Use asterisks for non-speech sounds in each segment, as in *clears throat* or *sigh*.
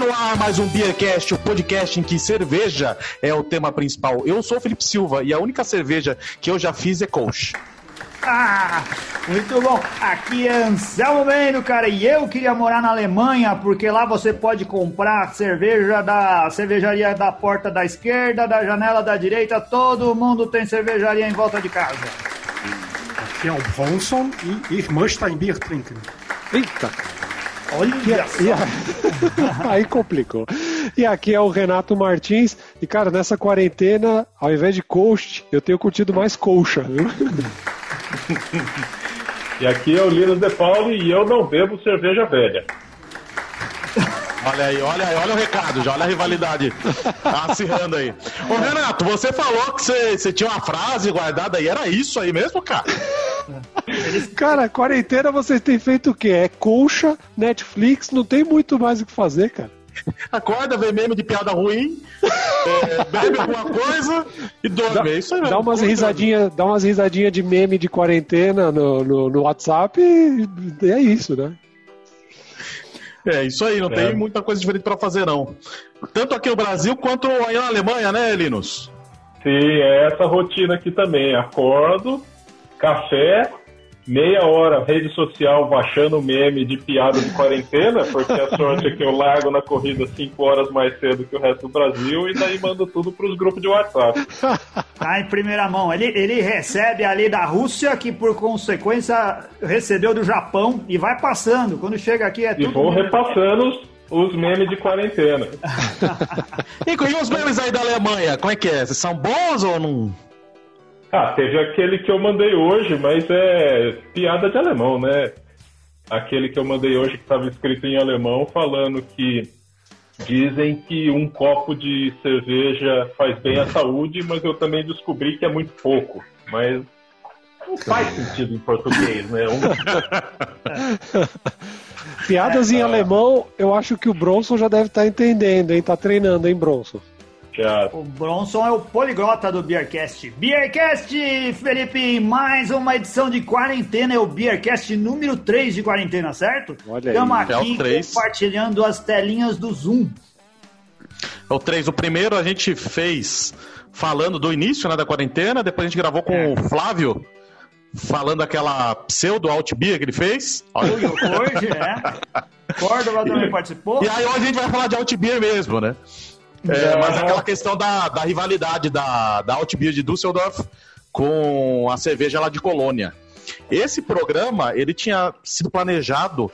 Está no ar mais um Beercast, o podcast em que cerveja é o tema principal. Eu sou o Felipe Silva e a única cerveja que eu já fiz é Kolsch. Ah, muito bom. Aqui é Anselmo Beno, cara, e eu queria morar na Alemanha, porque lá você pode comprar cerveja da cervejaria da porta da esquerda, da janela da direita, todo mundo tem cervejaria em volta de casa. Aqui é o Bronson e ich möchte ein Bier trinken. Eita! Olha a- *laughs* aí complicou. E aqui é o Renato Martins. E, cara, nessa quarentena, ao invés de coast, eu tenho curtido mais colcha, viu? *laughs* E aqui é o Linus De Pauli e eu não bebo cerveja velha. Olha aí, olha aí, olha o recado, já olha a rivalidade acirrando aí. Ô Renato, você falou que você, você tinha uma frase guardada aí, era isso aí mesmo, cara? Cara, quarentena vocês têm feito o quê? É colcha, Netflix, não tem muito mais o que fazer, cara. Acorda, vê meme de piada ruim, é, bebe alguma coisa e dorme. é isso aí mesmo. Dá umas Curte, risadinhas, dá umas risadinhas de meme de quarentena no, no, no WhatsApp e é isso, né? É isso aí, não É. tem muita coisa diferente pra fazer, não. Tanto aqui no Brasil quanto aí na Alemanha, né, Linus? Sim, é essa rotina aqui também. Acordo, café, meia hora rede social baixando meme de piada de quarentena, porque a sorte é que eu largo na corrida 5 horas mais cedo que o resto do Brasil e daí mando tudo pros grupos de WhatsApp. *laughs* Tá em primeira mão. Ele, ele recebe ali da Rússia, que por consequência recebeu do Japão, e vai passando. Quando chega aqui é E tudo. vou repassando os, os memes de quarentena. *laughs* E, e os memes aí da Alemanha, como é que é? Vocês são bons ou não? Ah, teve aquele que eu mandei hoje, mas é piada de alemão, né? Aquele que eu mandei hoje que estava escrito em alemão falando que dizem que um copo de cerveja faz bem à saúde, mas eu também descobri que é muito pouco. Mas não faz sentido em português, né? Um- *laughs* Piadas em alemão, eu acho que o Bronson já deve estar entendendo, hein? Tá treinando, hein, Bronson? O Bronson é o poliglota do Beercast. Beercast, Felipe, mais uma edição de quarentena. É o Beercast número 3 de quarentena, certo? Olha aí. Estamos É o aqui três. compartilhando as telinhas do Zoom. É o 3. O primeiro a gente fez falando do início né, da quarentena, depois a gente gravou com É. o Flávio, falando aquela pseudo outbeer que ele fez. Olha. Hoje, hoje é. *laughs* Córdoba também participou. E aí hoje a gente vai falar de outbeer mesmo, né? É, mas aquela questão da, da rivalidade da, da outbeer de Düsseldorf com a cerveja lá de Colônia. Esse programa, ele tinha sido planejado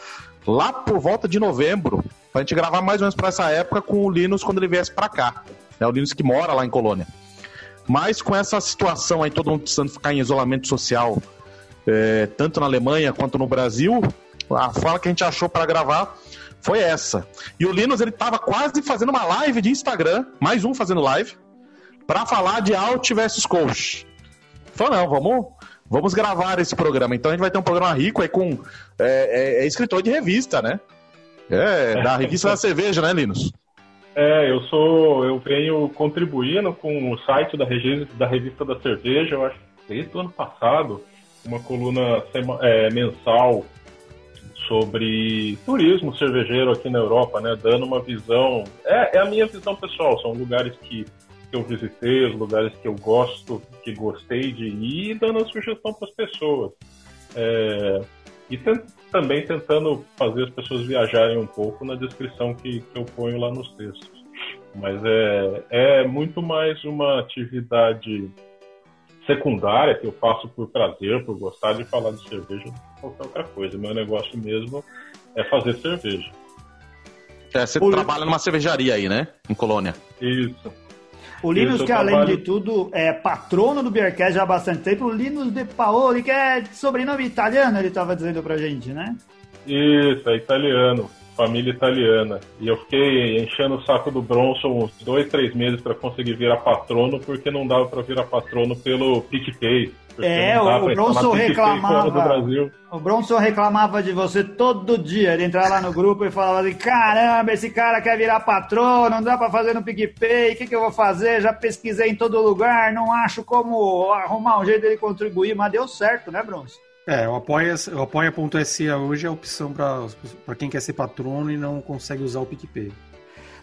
lá por volta de novembro, pra gente gravar mais ou menos pra essa época com o Linus quando ele viesse pra cá. É o Linus que mora lá em Colônia. Mas com essa situação aí, todo mundo precisando ficar em isolamento social, é, tanto na Alemanha quanto no Brasil, a forma que a gente achou para gravar foi essa. E o Linus, ele tava quase fazendo uma live de Instagram, mais um fazendo live, para falar de Alt versus Coach. Falou, não, vamos, vamos gravar esse programa. Então a gente vai ter um programa rico aí com é, é- é escritor de revista, né? É, da revista da cerveja, né, Linus? É, eu sou. Eu venho contribuindo com o site da, regi- da revista da cerveja, eu acho desde o ano passado, uma coluna sema- é, mensal sobre turismo cervejeiro aqui na Europa, né? Dando uma visão. É, é a minha visão pessoal, são lugares que, que eu visitei, os lugares que eu gosto, que gostei de ir, dando a sugestão para as pessoas. É, e também tentando fazer as pessoas viajarem um pouco na descrição que, que eu ponho lá nos textos. Mas é, é muito mais uma atividade secundária que eu faço por prazer, por gostar de falar de cerveja do que qualquer outra coisa. Meu negócio mesmo é fazer cerveja. É, você O- trabalha numa cervejaria aí, né? Em Colônia. Isso. O Linus, Isso, que além trabalho- de tudo é patrono do Beercast já há bastante tempo, o Linus De Paoli, que é sobrenome italiano, ele estava dizendo pra gente, né? Isso, é italiano. Família italiana. E eu fiquei enchendo o saco do Bronson uns dois, três meses para conseguir virar patrono, porque não dava para virar patrono pelo PicPay. É, o Bronson reclamava. fora do Brasil. O Bronson reclamava de você todo dia. Ele entrava lá no grupo e falava assim: caramba, esse cara quer virar patrão, não dá pra fazer no PicPay, o que, que eu vou fazer? Já pesquisei em todo lugar, não acho como arrumar um jeito dele contribuir, mas deu certo, né, Bronson? É, o apoia.se o apoia hoje é a opção para quem quer ser patrono e não consegue usar o PicPay.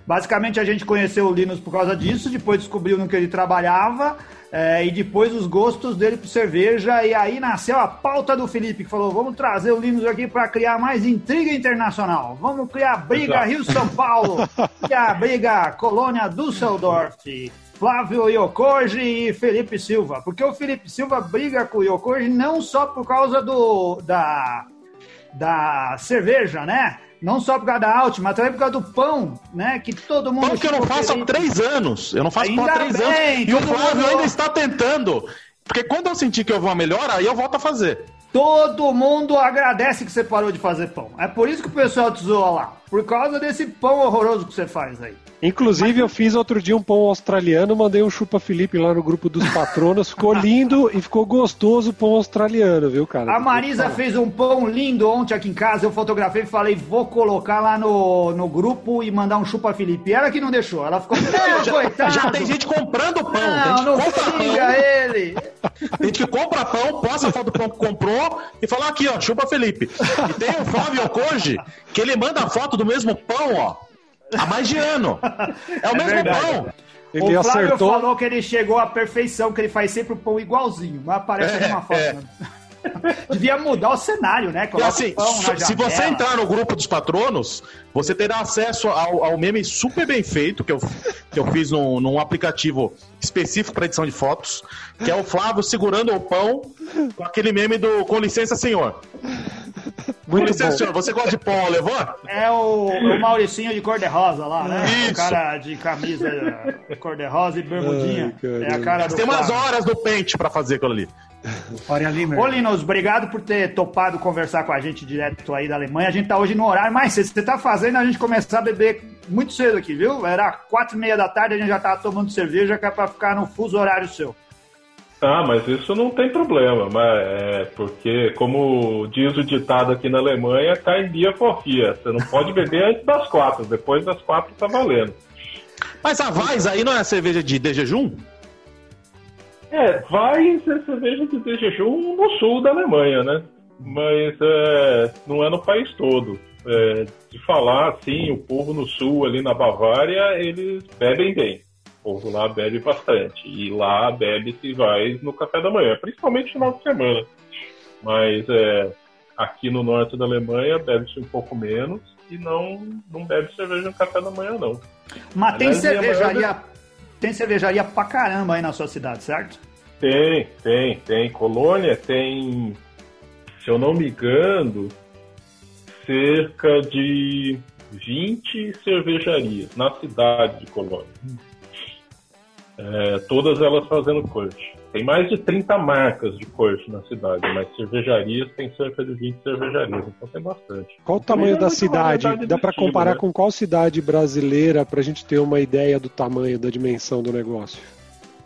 Basicamente a gente conheceu o Linus por causa disso, depois descobriu no que ele trabalhava é, e depois os gostos dele por cerveja e aí nasceu a pauta do Felipe que falou vamos trazer o Linus aqui para criar mais intriga internacional, vamos criar briga Rio São Paulo, *laughs* criar briga Colônia Düsseldorf, Flávio Yokoji e Felipe Silva, porque o Felipe Silva briga com o Yokoji não só por causa do da da cerveja, né? Não só por causa da Alt, mas também por causa do pão, né? Que todo mundo. Pão que eu não faço há três anos. Eu não faço pão há três bem, anos. E o Flávio mundo... ainda está tentando. Porque quando eu sentir que eu vou a melhor, aí eu volto a fazer. Todo mundo agradece que você parou de fazer pão. É por isso que o pessoal te zoa lá. Por causa desse pão horroroso que você faz aí. Inclusive, eu fiz outro dia um pão australiano, mandei um chupa Felipe lá no grupo dos patronos, ficou *laughs* lindo e ficou gostoso o pão australiano, viu, cara? A Marisa fez um pão lindo ontem aqui em casa, eu fotografei e falei, vou colocar lá no, no grupo e mandar um chupa Felipe. Ela que não deixou, ela ficou, *laughs* não, já, coitado. Já tem gente comprando pão. Não, não xinga ele. *laughs* Tem gente que compra pão, posta a foto do pão que comprou e fala aqui, ó, chupa Felipe. E tem o Flávio Koji, que ele manda a foto do mesmo pão, ó Há mais de ano. É o é mesmo verdade. pão. Ele o Flávio acertou... falou que ele chegou à perfeição, que ele faz sempre o pão igualzinho, mas aparece é, numa foto. É. Né? *laughs* Devia mudar o cenário, né? Coloca assim, se você entrar no grupo dos patronos, você terá acesso ao, ao meme super bem feito que eu, que eu fiz num, num aplicativo específico para edição de fotos, que é o Flávio segurando o pão com aquele meme do Com licença, senhor. Muito Com licença, bom. senhor, você gosta de pão, levou? É o, o Mauricinho de cor-de-rosa lá, né? Isso. O cara de camisa cor-de-rosa e bermudinha. Ai, é a cara Tem umas horas do pente para fazer aquilo ali. Faria Limer. Ô, Linus, obrigado por ter topado conversar com a gente direto aí da Alemanha. A gente tá hoje no horário mais cedo. Você tá fazendo a gente começar a beber muito cedo aqui, viu? Era quatro e meia da tarde, a gente já tava tomando cerveja, que é pra ficar no fuso horário seu. Ah, mas isso não tem problema, mas é porque, como diz o ditado aqui na Alemanha, cai dia forfia. Você não pode beber *laughs* antes das quatro, depois das quatro tá valendo. Mas a Vaz aí não é cerveja de, de jejum? É, vai ser cerveja de, jejum no sul da Alemanha, né? Mas é, não é no país todo. É, de falar assim, o povo no sul, ali na Bavária, eles bebem bem. O povo lá bebe bastante. E lá bebe-se vai no café da manhã, principalmente no final de semana. Mas é, aqui no norte da Alemanha bebe-se um pouco menos e não, não bebe cerveja no café da manhã, não. Mas tem cervejaria tem cervejaria pra caramba aí na sua cidade, certo? Tem, tem, tem. Colônia tem, se eu não me engano, cerca de 20 cervejarias na cidade de Colônia. É, todas elas fazendo corte. Tem mais de 30 marcas de corte na cidade, mas cervejarias tem cerca de 20 cervejarias, então tem bastante. Qual o tamanho da cidade? Dá para comparar né? com qual cidade brasileira para a gente ter uma ideia do tamanho, da dimensão do negócio?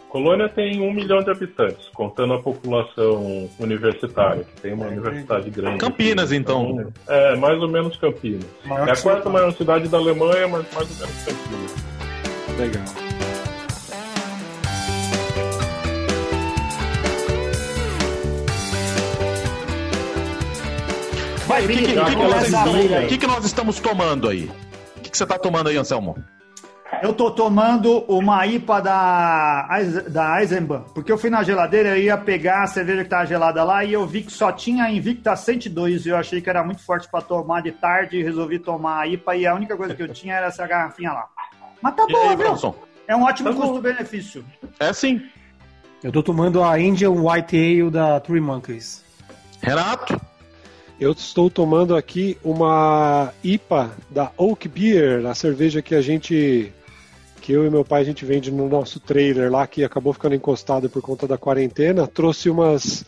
Colônia tem um milhão de habitantes, contando a população universitária, que tem uma é, universidade grande. Campinas, então. então. É, mais ou menos Campinas. Maior é a quarta maior cidade da Alemanha, mas mais ou menos Campinas. Legal. Vai, o que, que, que, nós estamos, que, que nós estamos tomando aí? O que, que você está tomando aí, Anselmo? Eu tô tomando uma IPA da, da Eisenbahn, porque eu fui na geladeira e ia pegar a cerveja que tava gelada lá e eu vi que só tinha Invicta 102 e eu achei que era muito forte para tomar de tarde e resolvi tomar a IPA e a única coisa que eu tinha era essa garrafinha lá. Mas tá bom, viu? É um ótimo tá custo-benefício. É sim. Eu tô tomando a Indian White Ale da Three Monkeys. Renato? Eu estou tomando aqui uma IPA da Oak Beer, a cerveja que a gente que eu e meu pai a gente vende no nosso trailer lá que acabou ficando encostado por conta da quarentena. Trouxe umas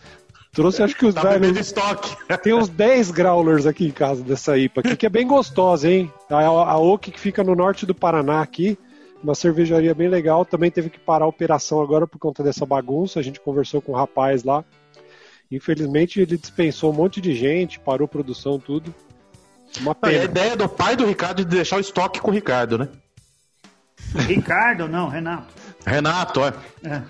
Trouxe, acho que os tá velhos. estoque. *laughs* Tem uns 10 growlers aqui em casa dessa IPA aqui, que é bem gostosa, hein? A, a Oak que fica no norte do Paraná aqui, uma cervejaria bem legal. Também teve que parar a operação agora por conta dessa bagunça. A gente conversou com o um rapaz lá. Infelizmente ele dispensou um monte de gente, parou produção, tudo. Uma pena. a ideia do pai do Ricardo de deixar o estoque com o Ricardo, né? Ricardo, não, Renato. Renato, é. é.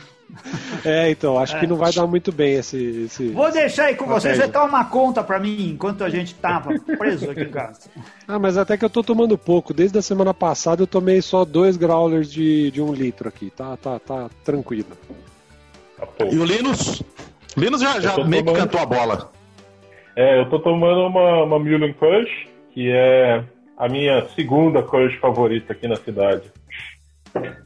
É, então, acho que não vai dar muito bem esse. esse... Vou deixar aí com você, Estratégia. você toma conta pra mim enquanto a gente tava preso aqui em casa. Ah, mas até que eu tô tomando pouco. Desde a semana passada eu tomei só dois growlers de, de um litro aqui. Tá, tá, tá tranquilo. Tá. E o Linus? Linus já, já meio que tomando- cantou a bola. É, eu tô tomando uma, uma Mullen Kush, que é a minha segunda Kush favorita aqui na cidade.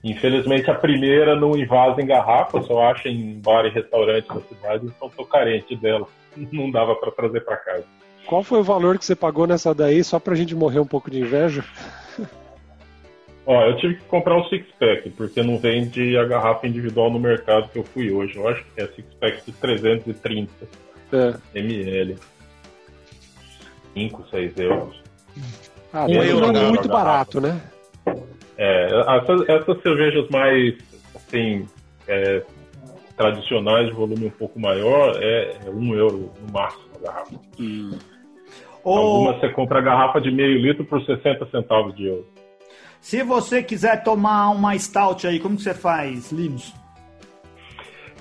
Infelizmente a primeira não invasa em garrafa, só acha em bar e restaurante da cidade, então tô carente dela. *laughs* Não dava pra trazer pra casa. Qual foi o valor que você pagou nessa daí, só pra gente morrer um pouco de inveja? Ó, eu tive que comprar um six-pack, porque não vende a garrafa individual no mercado que eu fui hoje. Eu acho que é six-pack de 330 É. ml. 5, 6 euros. Ah, Um euro na muito barato, né? É, essas, essas cervejas mais assim, é, tradicionais de volume um pouco maior é, é um euro no máximo a garrafa. Ô, Algumas você compra a garrafa de meio litro por 60 centavos de euro. Se você quiser tomar uma stout aí, como que você faz, Linus?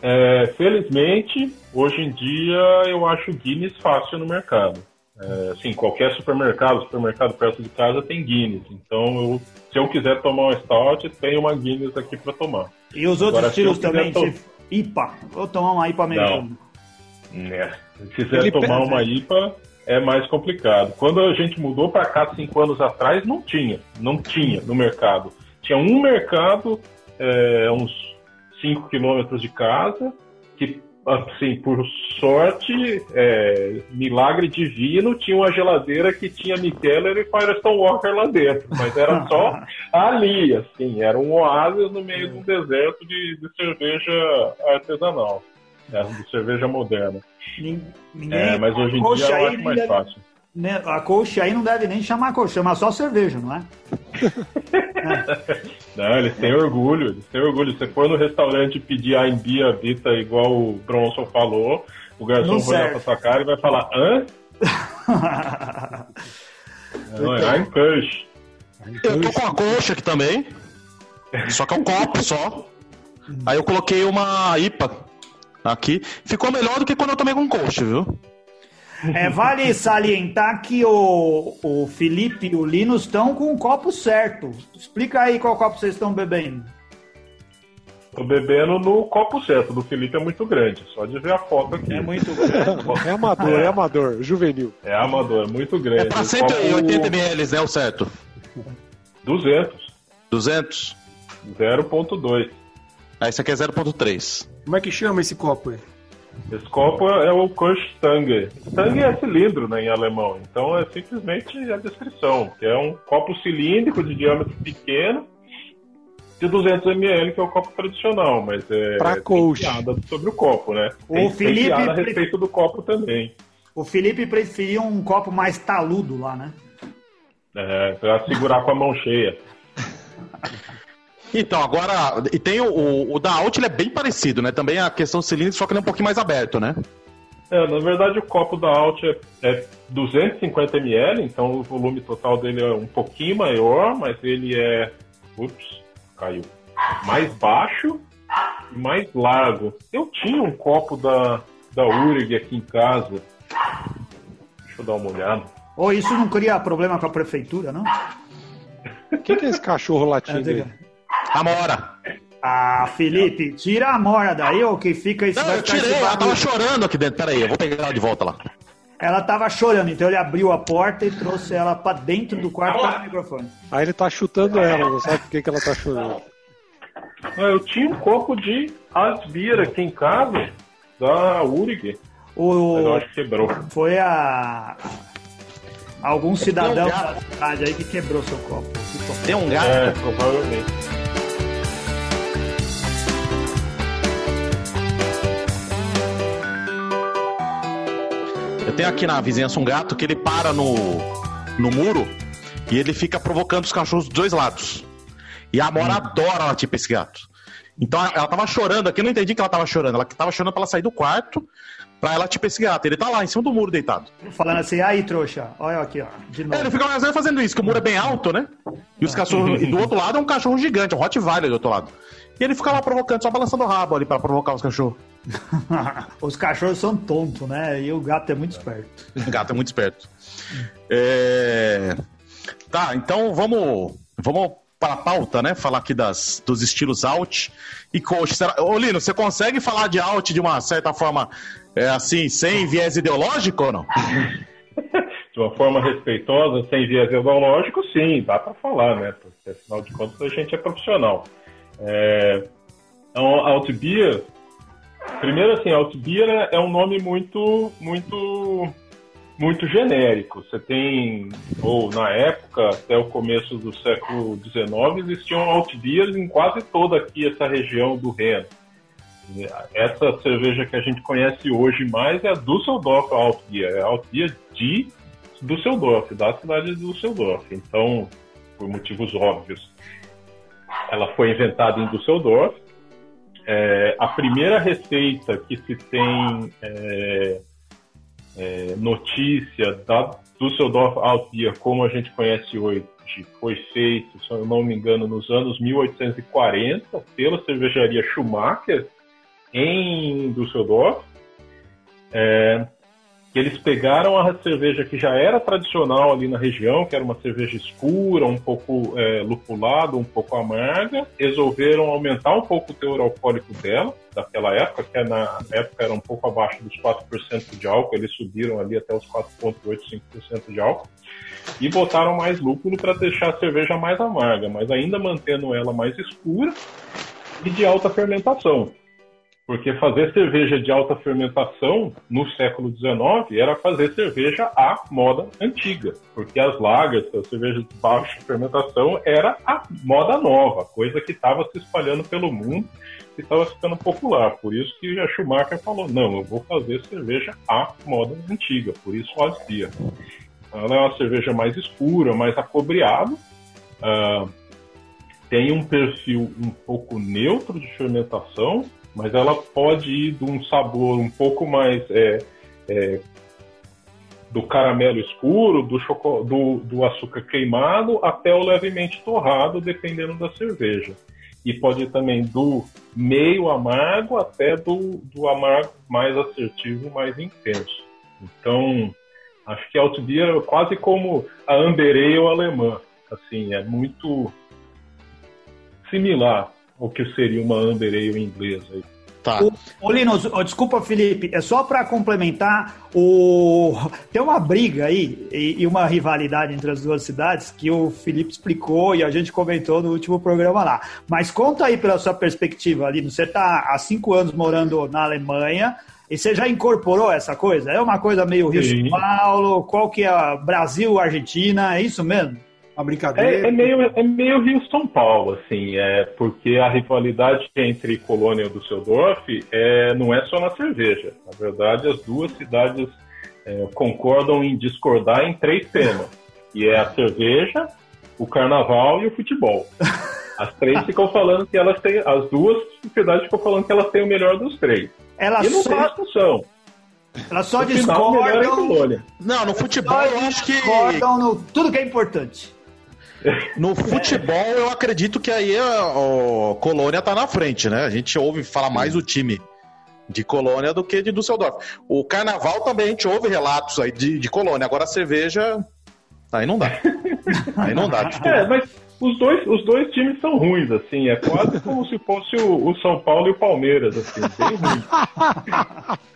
É, felizmente, hoje em dia eu acho Guinness fácil no mercado. É, assim, qualquer supermercado, supermercado perto de casa tem Guinness. Então, eu- se eu quiser tomar uma stout, tem uma Guinness aqui para tomar. E os outros Agora, estilos também? to- tipo, IPA. Vou tomar uma IPA americana. Né? Se quiser Ele tomar uma IPA, é mais complicado. Quando a gente mudou para cá cinco anos atrás, não tinha. Não tinha no mercado. Tinha um mercado, é, uns 5 quilômetros de casa, que, assim, por sorte, é, milagre divino, tinha uma geladeira que tinha Mikeller e Firestone Walker lá dentro. Mas era só *laughs* ali, assim, era um oásis no meio de um deserto de, de cerveja artesanal. É, de cerveja moderna. Nin- Ninguém, É, mas hoje em dia eu acho mais deve- fácil. né, A coxa aí não deve nem chamar coxa, chama só cerveja, não é? *laughs* Não, eles têm orgulho, eles têm orgulho. Você for no restaurante pedir a Embia Vita, igual o Bronson falou, o garçom vai olhar pra sua cara e vai falar, hã? *laughs* Não, é I'm Kush. Eu tô com a coxa aqui também. Só que é um copo só. Aí eu coloquei uma IPA aqui. Ficou melhor do que quando eu tomei com coxa, viu? É, vale salientar que o, o Felipe e o Linus estão com o copo certo. Explica aí qual copo vocês estão bebendo. Tô bebendo no copo certo, do Felipe é muito grande, só de ver a foto aqui. É muito *laughs* É amador, é amador, juvenil. É amador, é muito grande. É pra O 180 copo ml, né? O certo. 200, 200. 0.2. Aí esse aqui é 0.3. Como é que chama esse copo aí? Esse copo é o Kunststange. Stange é cilindro né, em alemão, então é simplesmente a descrição, que é um copo cilíndrico de diâmetro pequeno de 200 ml, que é o copo tradicional, mas é Pra tem coach. piada sobre o copo, né? O Tem, tem Felipe piada a respeito do copo também. O Felipe preferia um copo mais taludo lá, né? É, pra segurar com a mão cheia. Então, agora. E tem o, o, o da Alt, ele é bem parecido, né? Também a questão cilíndrica, só que ele é um pouquinho mais aberto, né? É, na verdade o copo da Alt é, é 250 ml, então o volume total dele é um pouquinho maior, mas ele é. Ups, caiu. Mais baixo e mais largo. Eu tinha um copo da, da Urig aqui em casa. Deixa eu dar uma olhada. Ou isso não cria problema com a prefeitura, não? *laughs* O que, que é esse cachorro latindo aí? Amora. Ah, Felipe, tira a mora daí, ou que fica isso Não, eu tirei, ela tava chorando aqui dentro. Pera aí, eu vou pegar ela de volta lá. Ela tava chorando, então ele abriu a porta e trouxe ela pra dentro do quarto para o microfone. Aí ele tá chutando ela, não sabe por que, que ela tá chorando. Eu tinha um copo de Asbir aqui em casa, da Urig, mas eu O, acho que quebrou. foi a. Algum cidadão um da cidade aí que quebrou seu copo. Tem um gato. É, provavelmente. Eu tenho aqui na vizinhança um gato que ele para no, no muro e ele fica provocando os cachorros dos dois lados. E a Amora adora latir pra esse gato. Então ela- tava chorando aqui, eu não entendi que ela tava chorando. Ela tava chorando pra ela sair do quarto pra ela tipo esse gato. Ele tá lá em cima do muro deitado. Falando assim, aí, trouxa, olha aqui, ó, de É, novo. ele fica mais fazendo isso, que o muro é bem alto, né? E os cachorros. E do outro lado é um cachorro gigante, um Rottweiler do outro lado. E ele fica lá provocando, só balançando o rabo ali pra provocar os cachorros. Os cachorros são tontos, né? E o gato é muito esperto. *laughs* O gato é muito esperto. É... Tá, então vamos, vamos para a pauta, né? Falar aqui das, dos estilos out e coach. Será... Ô, Lino, você consegue falar de out de uma certa forma, é, assim, sem viés ideológico ou não? *laughs* de uma forma respeitosa, sem viés ideológico, sim, dá para falar, né? Porque afinal de contas a gente é profissional. É... Então, Altbeer, primeiro assim, Altbeer é um nome muito, muito muito genérico. Você tem, ou na época, até o começo do século XIX, existiam altbiers em quase toda aqui essa região do Reno. Essa cerveja que a gente conhece hoje mais é a Düsseldorf Altbier, é a Altbier de Düsseldorf, da cidade de Düsseldorf. Então, por motivos óbvios, ela foi inventada em Düsseldorf. É, a primeira receita que se tem é, é, notícia da Düsseldorf Altbier, como a gente conhece hoje, foi feito, se eu não me engano, nos anos 1840 pela cervejaria Schumacher em Düsseldorf. É, que eles pegaram a cerveja que já era tradicional ali na região, que era uma cerveja escura, um pouco é, lupulada, um pouco amarga, resolveram aumentar um pouco o teor alcoólico dela, daquela época, que na época era um pouco abaixo dos 4% de álcool, eles subiram ali até os 4,85% de álcool, e botaram mais lúpulo para deixar a cerveja mais amarga, mas ainda mantendo ela mais escura e de alta fermentação. Porque fazer cerveja de alta fermentação no século XIX era fazer cerveja à moda antiga. Porque as lagers, a cerveja de baixa fermentação, era a moda nova, coisa que estava se espalhando pelo mundo e estava ficando popular. Por isso que a Schumacher falou: não, eu vou fazer cerveja à moda antiga, por isso Beer. Ela é uma cerveja mais escura, mais acobreada. Uh, tem um perfil um pouco neutro de fermentação, mas ela pode ir de um sabor um pouco mais é, é, do caramelo escuro, do, do, do, açúcar queimado, até o levemente torrado, dependendo da cerveja. E pode ir também do meio amargo até do, do amargo mais assertivo, mais intenso. Então, acho que a Altbier é quase como a Amber Ale alemã. Assim, é muito similar o que seria uma Amber Ale inglesa. Tá. O, o Linus, oh, desculpa, Felipe, é só para complementar, o... tem uma briga aí e, e, uma rivalidade entre as duas cidades que o Felipe explicou e a gente comentou no último programa lá. Mas conta aí pela sua perspectiva, Linus, você está há cinco anos morando na Alemanha, e você já incorporou essa coisa? É uma coisa meio Rio-São Paulo, qual que é Brasil, Argentina, é isso mesmo? Uma brincadeira. É, é, meio, é meio Rio-São Paulo, assim, é, porque a rivalidade entre Colônia e Düsseldorf é, não é só na cerveja. Na verdade, as duas cidades é, concordam em discordar em três temas, que é a cerveja, o carnaval e o futebol. As três *laughs* ficam falando que elas têm, as duas cidades ficam falando que elas têm o melhor dos três. Elas e não só... tem discussão. Elas só no discordam. Final, é não, no futebol eu acho que. Discordam no tudo que é importante. No futebol, eu acredito que aí a, Colônia tá na frente, né? A gente ouve falar mais do time de Colônia do que de Düsseldorf. O Carnaval também a gente ouve relatos aí de, de Colônia. Agora a cerveja, aí não dá. *laughs* Aí não dá. É, mas os dois, os dois times são ruins, assim. É quase como se fosse o, o São Paulo e o Palmeiras, assim. Bem ruim. *laughs*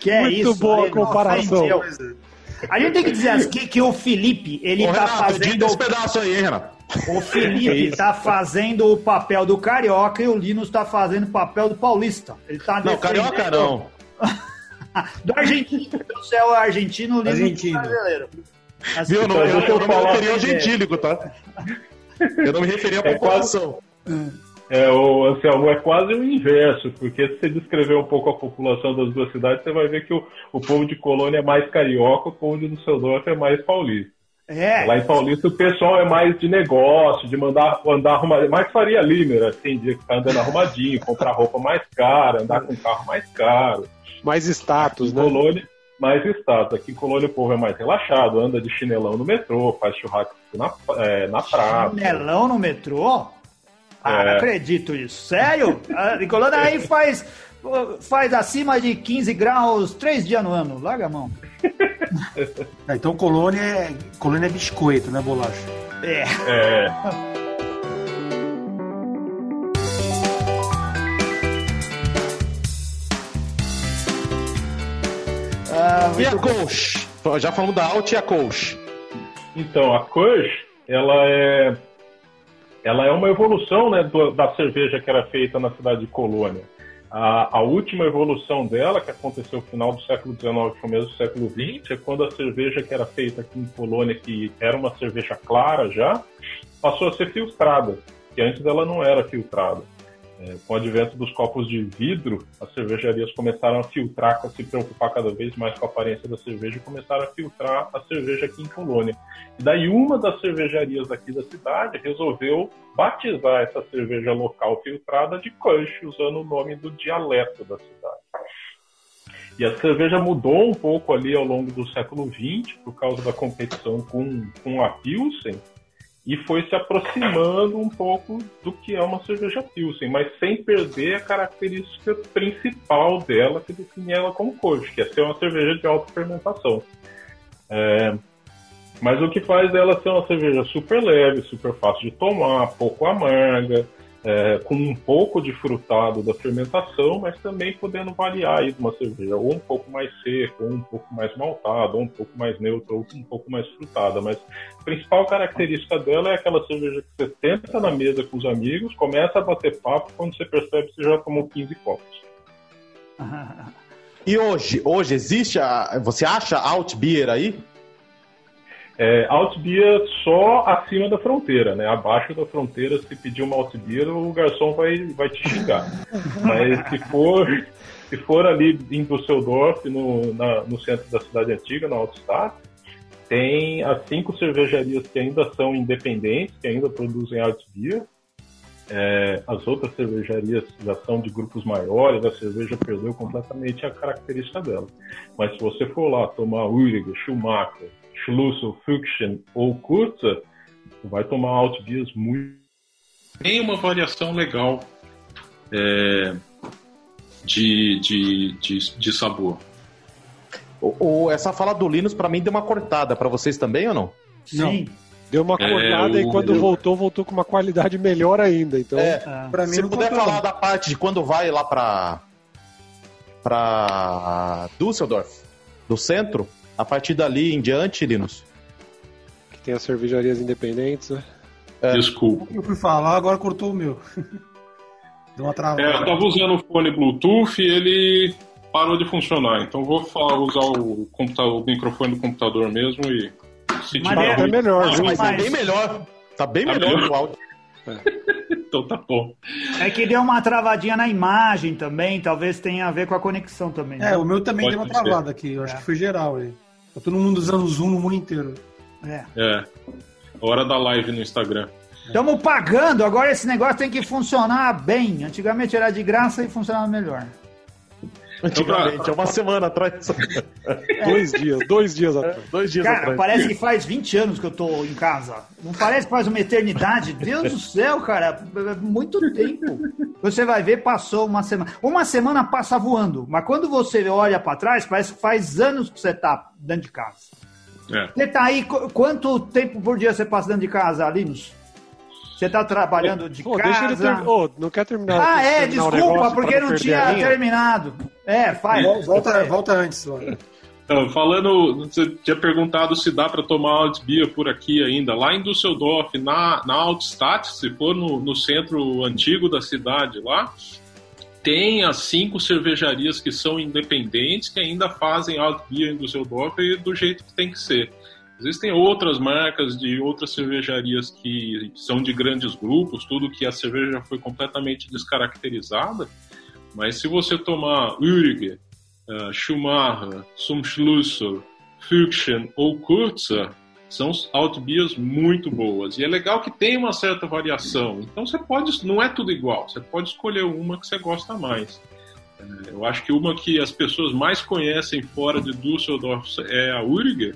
Que é Muito isso, boa a comparação. A gente tem que dizer aqui que o Felipe, ele Ô, tá Renato, fazendo. Esse pedaço aí, Renato. O Felipe tá fazendo o papel do carioca e o Linus tá fazendo o papel do paulista. Ele tá Não, carioca não. *laughs* do argentino. O céu é argentino, o Linus argentino. é brasileiro. Assim, Viu? Não, eu, eu, eu não me referi ao gentílico, tá? Eu não me referi à população. É quase... É, o Anselmo, é quase o inverso, porque se você descrever um pouco a população das duas cidades, você vai ver que o, o povo de Colônia é mais carioca, o povo de Düsseldorf é mais paulista. É. Lá em Paulista o pessoal é mais de negócio, de mandar andar arrumadinho, mais Faria Limer, assim, de ficar andando arrumadinho, comprar roupa mais cara, andar com carro mais caro. Mais status, né? Colônia, mais status. Aqui em Colônia o povo é mais relaxado, anda de chinelão no metrô, faz churrasco na, é, na praça. Chinelão no metrô? Ah, não acredito isso. Sério? A Colônia aí faz, faz acima de 15 graus três dias no ano. Larga a mão. É, então colônia é, colônia é biscoito, né, bolacha? É. É, Ah, E a. Kolsch? Já falamos da Alt e a Kolsch. Então, a Kush, ela é, ela é uma evolução né, do- da cerveja que era feita na cidade de Colônia. A, a última evolução dela, que aconteceu no final do século XIX começo do século XX, é quando a cerveja que era feita aqui em Colônia, que era uma cerveja clara já, passou a ser filtrada, que antes ela não era filtrada. É, com o advento dos copos de vidro, as cervejarias começaram a filtrar, a se preocupar cada vez mais com a aparência da cerveja e começaram a filtrar a cerveja aqui em Colônia. E daí uma das cervejarias aqui da cidade resolveu batizar essa cerveja local filtrada de Kush, usando o nome do dialeto da cidade. E a cerveja mudou um pouco ali ao longo do século XX, por causa da competição com, com a Pilsen, e foi se aproximando um pouco do que é uma cerveja Pilsen, mas sem perder a característica principal dela, que define ela como Kush, que é ser uma cerveja de alta fermentação. É, mas o que faz dela ser uma cerveja super leve, super fácil de tomar, pouco amarga, é, com um pouco de frutado da fermentação, mas também podendo variar aí de uma cerveja ou um pouco mais seca, ou um pouco mais maltada, ou um pouco mais neutra, ou um pouco mais frutada. Mas a principal característica dela é aquela cerveja que você senta na mesa com os amigos, começa a bater papo, quando você percebe que você já tomou 15 copos. *laughs* E hoje, hoje existe a. Você acha Alt Beer aí? É, Altbier só acima da fronteira, né? Abaixo da fronteira, se pedir uma Altbier, o garçom vai, vai te xingar. *laughs* Mas se for, se for ali em Düsseldorf, no, na- no centro da cidade antiga, na Altstadt, tem as cinco cervejarias que ainda são independentes, que ainda produzem Altbier. É, as outras cervejarias já são de grupos maiores, a cerveja perdeu completamente a característica dela. Mas se você for lá tomar Uriger, Schumacher, Schlussel, Füchsen ou Kurzer, vai tomar Altbiers muito. Tem uma variação legal é, de, de, de, de sabor. O, o- essa fala do Linus pra mim deu uma cortada. Pra vocês também ou não? Sim. Deu uma É, cortada e o- quando voltou, voltou com uma qualidade melhor ainda. Então, É. Ah. Pra mim Se não puder contou, falar não. da parte de quando vai lá pra. pra. Düsseldorf, do centro, a partir dali em diante, Linus. que tem as cervejarias independentes, né? É. Desculpa. Eu fui falar, agora cortou o meu. *laughs* Deu uma travada. É, eu tava usando o fone Bluetooth e ele parou de funcionar. Então vou falar, usar o, computador, o microfone do computador mesmo e se Mas tiver é- É melhor, viu? Mas tá bem melhor. Tá bem Tá melhor melhor? o áudio. *laughs* então tá bom. É que deu uma travadinha na imagem também, talvez tenha a ver com a conexão também. né? É, o meu também Pode deu uma ser. travada aqui. Eu acho É. que foi geral aí. Tá todo mundo usando o Zoom no mundo inteiro. É. É. Hora da live no Instagram. Estamos pagando, agora esse negócio tem que funcionar bem. Antigamente era de graça e funcionava melhor. Antigamente, é uma semana atrás. *laughs* Dois dias, dois dias atrás. Dois dias Cara, atrás. parece que faz 20 anos que eu tô em casa. Não parece que faz uma eternidade? Deus do céu, cara. é Muito tempo. Você vai ver, passou uma semana. Uma semana passa voando, mas quando você olha pra trás, parece que faz anos que você tá dentro de casa. É. Você tá aí, qu- quanto tempo por dia você passa dentro de casa, Linus? Você tá trabalhando de Pô, casa? deixa ele terminar. Ô, não quer terminar? Ah, é, terminar desculpa, porque não tinha terminado. É, faz. Vol- Volta, volta antes. Olha. Então, falando, você tinha perguntado se dá para tomar Altbier por aqui ainda. Lá em Düsseldorf, na, na Altstadt, se for no, no centro antigo da cidade lá, tem as cinco cervejarias que são independentes que ainda fazem Altbier em Düsseldorf e do jeito que tem que ser. Existem outras marcas de outras cervejarias que são de grandes grupos, tudo que a cerveja já foi completamente descaracterizada. Mas se você tomar Uriger, uh, Schumacher, Zum Schlussel, Füchsen ou Kurzer, são Altbiers muito boas. E é legal que tem uma certa variação. Então você pode, não é tudo igual, você pode escolher uma que você gosta mais. É, Eu acho que uma que as pessoas mais conhecem fora de Düsseldorf é a Uriger,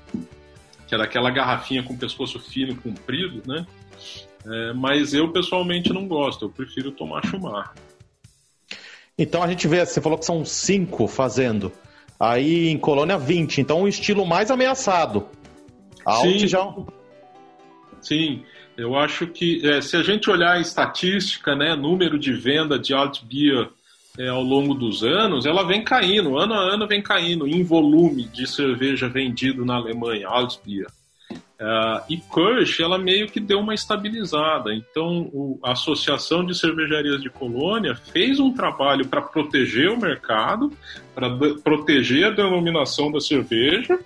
que é daquela garrafinha com pescoço fino, comprido, né? É, mas eu pessoalmente não gosto, eu prefiro tomar Schumacher. Então a gente vê, você falou que são cinco fazendo. Aí em Colônia 20, então um estilo mais ameaçado. A Alt Sim. já. Sim, eu acho que é, se a gente olhar a estatística, né, número de venda de Alt Beer é, ao longo dos anos, ela vem caindo, ano a ano vem caindo em volume de cerveja vendido na Alemanha, Alt Beer. É, e Kirsch, ela meio que deu uma estabilizada. Então, o- a Associação de Cervejarias de Colônia fez um trabalho para proteger o mercado, para proteger a denominação da cerveja,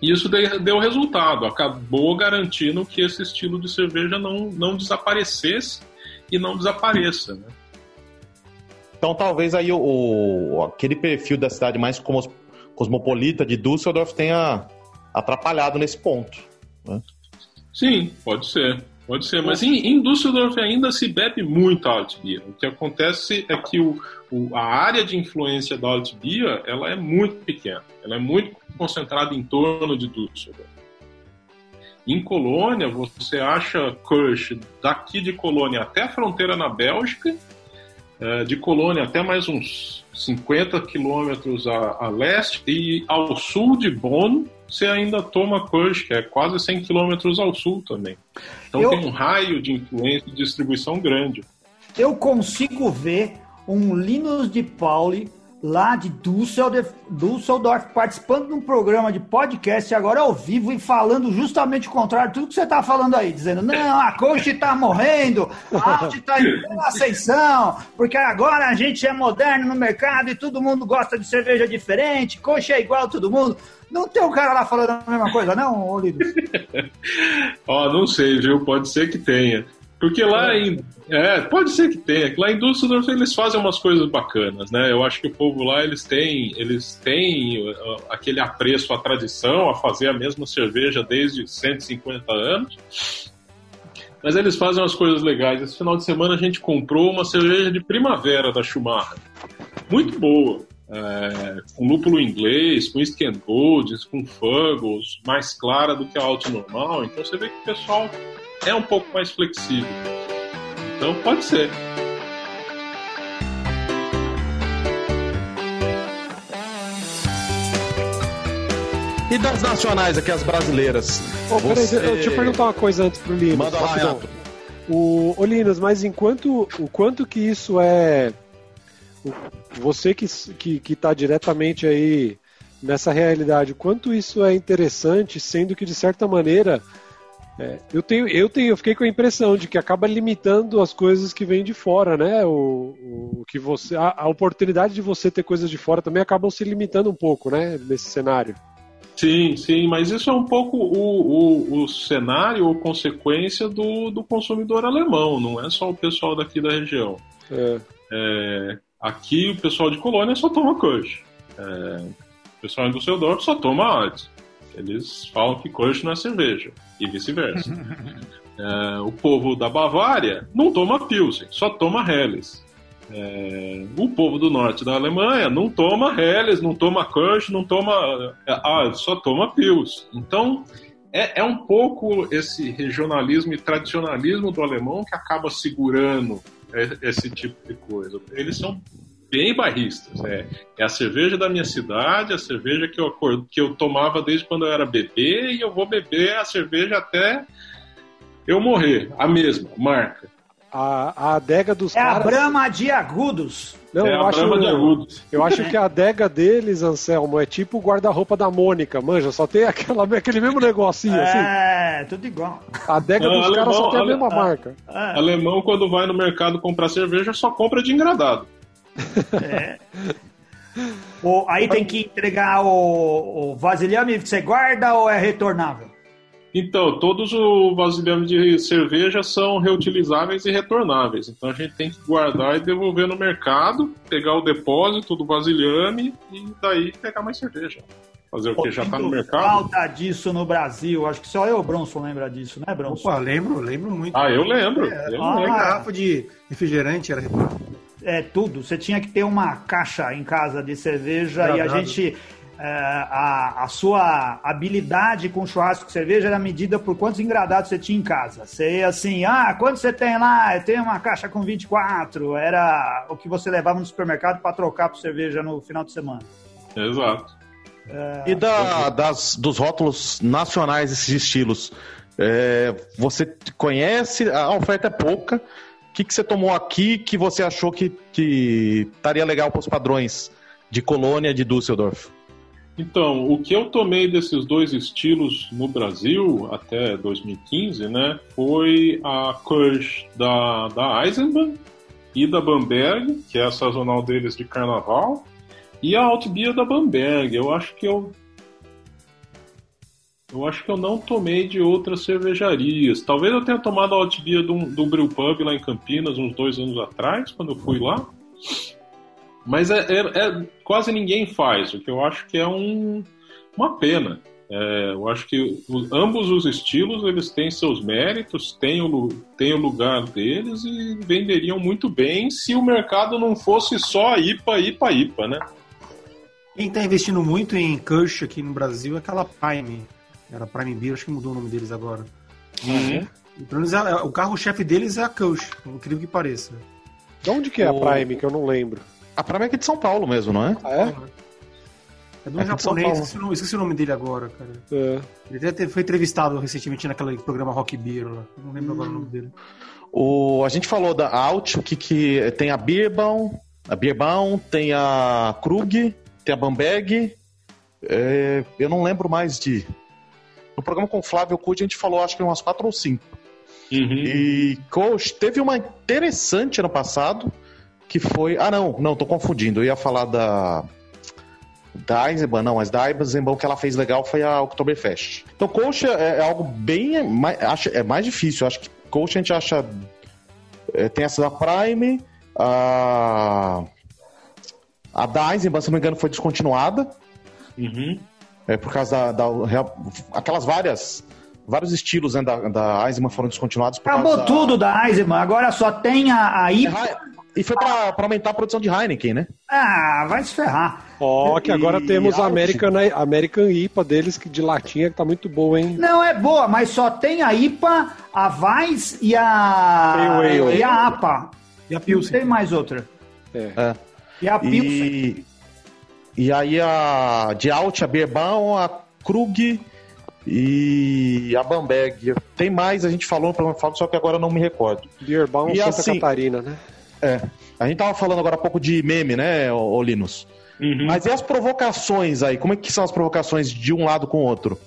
e isso deu, deu resultado, acabou garantindo que esse estilo de cerveja não, não desaparecesse e não desapareça. Né? Então talvez aí o, o- aquele perfil da cidade mais cosmos- cosmopolita de Düsseldorf tenha atrapalhado nesse ponto. né? Sim, pode ser. Pode ser, mas em, em Düsseldorf ainda se bebe muito Altbier. O que acontece é que o, o- a área de influência da Altbier ela é muito pequena. Ela é muito concentrada em torno de Düsseldorf. Em Colônia, você acha Kirsch daqui de Colônia até a fronteira na Bélgica, de Colônia até mais uns 50 quilômetros a, a leste, e ao sul de Bonn você ainda toma Kirsch, que é quase 100 quilômetros ao sul também. Então Eu- tem um raio de influência e distribuição grande. Eu consigo ver um Linus de Pauli lá de Düsseldorf, Düsseldorf participando de um programa de podcast agora ao vivo e falando justamente o contrário de tudo que você está falando aí, dizendo não, a coach está morrendo, a Alt está em ascensão, porque agora a gente é moderno no mercado e todo mundo gosta de cerveja diferente, coxa é igual a todo mundo. Não tem um cara lá falando a mesma coisa, não, Linus? *laughs* Ó, não sei, viu? Pode ser que tenha. Porque lá em. É, pode ser que tenha. Lá em Düsseldorf eles fazem umas coisas bacanas, né? Eu acho que o povo lá eles têm, eles têm aquele apreço à tradição, a fazer a mesma cerveja desde 150 anos. Mas eles fazem umas coisas legais. Esse final de semana a gente comprou uma cerveja de primavera da Schumacher. Muito boa. É, com lúpulo inglês, com East and Golds, com Fuggles, mais clara do que a Alt normal. Então você vê que o pessoal é um pouco mais flexível. Então pode ser. E das nacionais aqui, as brasileiras? Peraí, Você- eu- deixa eu perguntar uma coisa antes pro Linus. Manda lá. Renato. O, ô Linus, mas enquanto o quanto que isso é você que que que está diretamente aí nessa realidade, o quanto isso é interessante, sendo que de certa maneira é, eu tenho eu tenho eu fiquei com a impressão de que acaba limitando as coisas que vêm de fora, né? O, o que você a, a oportunidade de você ter coisas de fora também acabam se limitando um pouco, né? Nesse cenário. Sim, sim, mas isso é um pouco o, o, o cenário ou consequência do, do consumidor alemão, não é só o pessoal daqui da região. É. É, aqui o pessoal de Colônia só toma Kirsch. É, o pessoal em Düsseldorf só toma Alt. Eles falam que Kirsch não é cerveja, e vice-versa. *laughs* É, o povo da Bavária não toma Pilsen, só toma Helles. É, o povo do norte da Alemanha não toma Helles, não toma Kirsch, não toma. Ah, só toma Pils. Então, é, é um pouco esse regionalismo e tradicionalismo do alemão que acaba segurando e- esse tipo de coisa. Eles são bem barristas. É, é a cerveja da minha cidade, a cerveja que eu, que eu tomava desde quando eu era bebê, e eu vou beber a cerveja até eu morrer. A mesma, marca. A, a adega dos É a caras. Brahma de Agudos. Não, é eu a acho, Brahma de Agudos. eu acho que a adega deles, Anselmo, é tipo o guarda-roupa da Mônica, manja, só tem aquela, aquele mesmo negocinho assim. É, tudo igual. A adega Não, dos alemão, caras só tem a ale- mesma marca. É. Alemão, quando vai no mercado comprar cerveja, só compra de engradado. O- aí tem que entregar o, o vasilhame que você guarda ou é retornável? Então, todos os vasilhames de cerveja são reutilizáveis e retornáveis. Então a gente tem que guardar e devolver no mercado, pegar o depósito do vasilhame e daí pegar mais cerveja. Fazer o que? Já tá no mercado? Falta disso no Brasil. Acho que só eu, Bronson, lembra disso, né, Bronson? Opa, lembro, lembro muito. Ah, eu lembro. É, eu lembro. garrafa de refrigerante era É tudo. Você tinha que ter uma caixa em casa de cerveja e a gente. é, a, a sua habilidade com churrasco com cerveja era medida por quantos engradados você tinha em casa. Você ia assim, ah, quanto você tem lá? Eu tenho uma caixa com 24. Era o que você levava no supermercado para trocar por cerveja no final de semana. Exato. E da, das, dos rótulos nacionais desses estilos? É, você conhece, a oferta é pouca. Que, que você tomou aqui que você achou que, que estaria legal para os padrões de Colônia de Düsseldorf? Então, o que eu tomei desses dois estilos no Brasil até 2015, né, foi a Kirsch da, da Eisenbahn e da Bamberg, que é a sazonal deles de carnaval, e a Altbier da Bamberg. Eu acho que eu eu acho que eu não tomei de outras cervejarias. Talvez eu tenha tomado a um, de um Brew Pub lá em Campinas uns dois anos atrás, quando eu fui lá. Mas é, é, é, quase ninguém faz, o que eu acho que é um, uma pena. É, eu acho que os, ambos os estilos eles têm seus méritos, têm o, têm o lugar deles e venderiam muito bem se o mercado não fosse só IPA, IPA, IPA, né? Quem está investindo muito em Kush aqui no Brasil é aquela Prime. Era Prime Beer, acho que mudou o nome deles agora. Uhum. Pelo menos o carro-chefe deles é a Kush, incrível que pareça. De onde que é a Prime, que eu não lembro? A Prime é aqui de São Paulo mesmo, não é? Ah, é? É de um É japonês, esqueci o, nome, esqueci o nome dele agora, cara. É. Ele até foi entrevistado recentemente naquele programa Rock Beer lá. Não lembro agora o nome dele. O, a gente falou da Alt, o que, que tem a Beerbaum, a Beerbaum, tem a Krug, tem a Bamberg. é, eu não lembro mais de. No programa com o Flávio Cud a gente falou acho que umas quatro ou cinco. Uhum. E Coach teve uma interessante ano passado, que foi. Ah, não, não, tô confundindo. Eu ia falar da. Da Eisenbahn, não, mas da Eisenbahn que ela fez legal foi a Oktoberfest. Então, Coach é, é algo bem. mais- acho- é mais difícil. Acho que Coach a gente acha. é, tem essa da Prime, a. A da Eisenbahn, se não me engano, foi descontinuada. Uhum. É por causa da. da- aquelas várias. Vários estilos né, da, da Eisenbahn foram descontinuados por Acabou causa da- tudo da Eisenbahn, agora só tem a, a IPA. E foi pra, pra aumentar a produção de Heineken, né? Ah, vai se ferrar. Ó, que agora E temos a. American, American IPA deles, que de latinha, que tá muito boa, hein? Não, é boa, mas só tem a IPA, a Weiss e a. E a APA. E a Não Pilsen. tem mais outra. É. E a Pilsen. E, e aí a de Alt, a Beerbaum, a Krug e a Bamberg. Tem mais, a gente falou no programa Fábio, só que agora eu não me recordo. Beerbaum E Santa assim- Catarina, né? É. A gente tava falando agora há pouco de meme, né, ô Linus? Uhum. Mas e as provocações aí? Como é que são as provocações de um lado com o outro?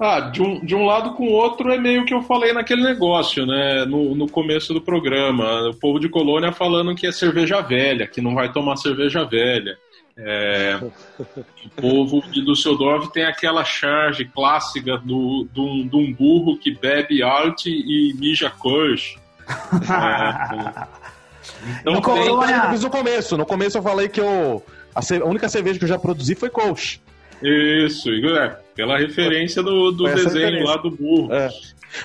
Ah, de um, de um lado com o outro é meio que eu falei naquele negócio, né? No, no começo do programa. O povo de Colônia falando que é cerveja velha, que não vai tomar cerveja velha. É, o povo de Düsseldorf tem aquela charge clássica do, do, de um burro que bebe alt e mija Kirsch. É, então No tem- Colônia- no começo. No começo eu falei que eu, a, ce- a única cerveja que eu já produzi foi Kolsch. Isso, é, pela referência do, do desenho referência. lá do burro. É.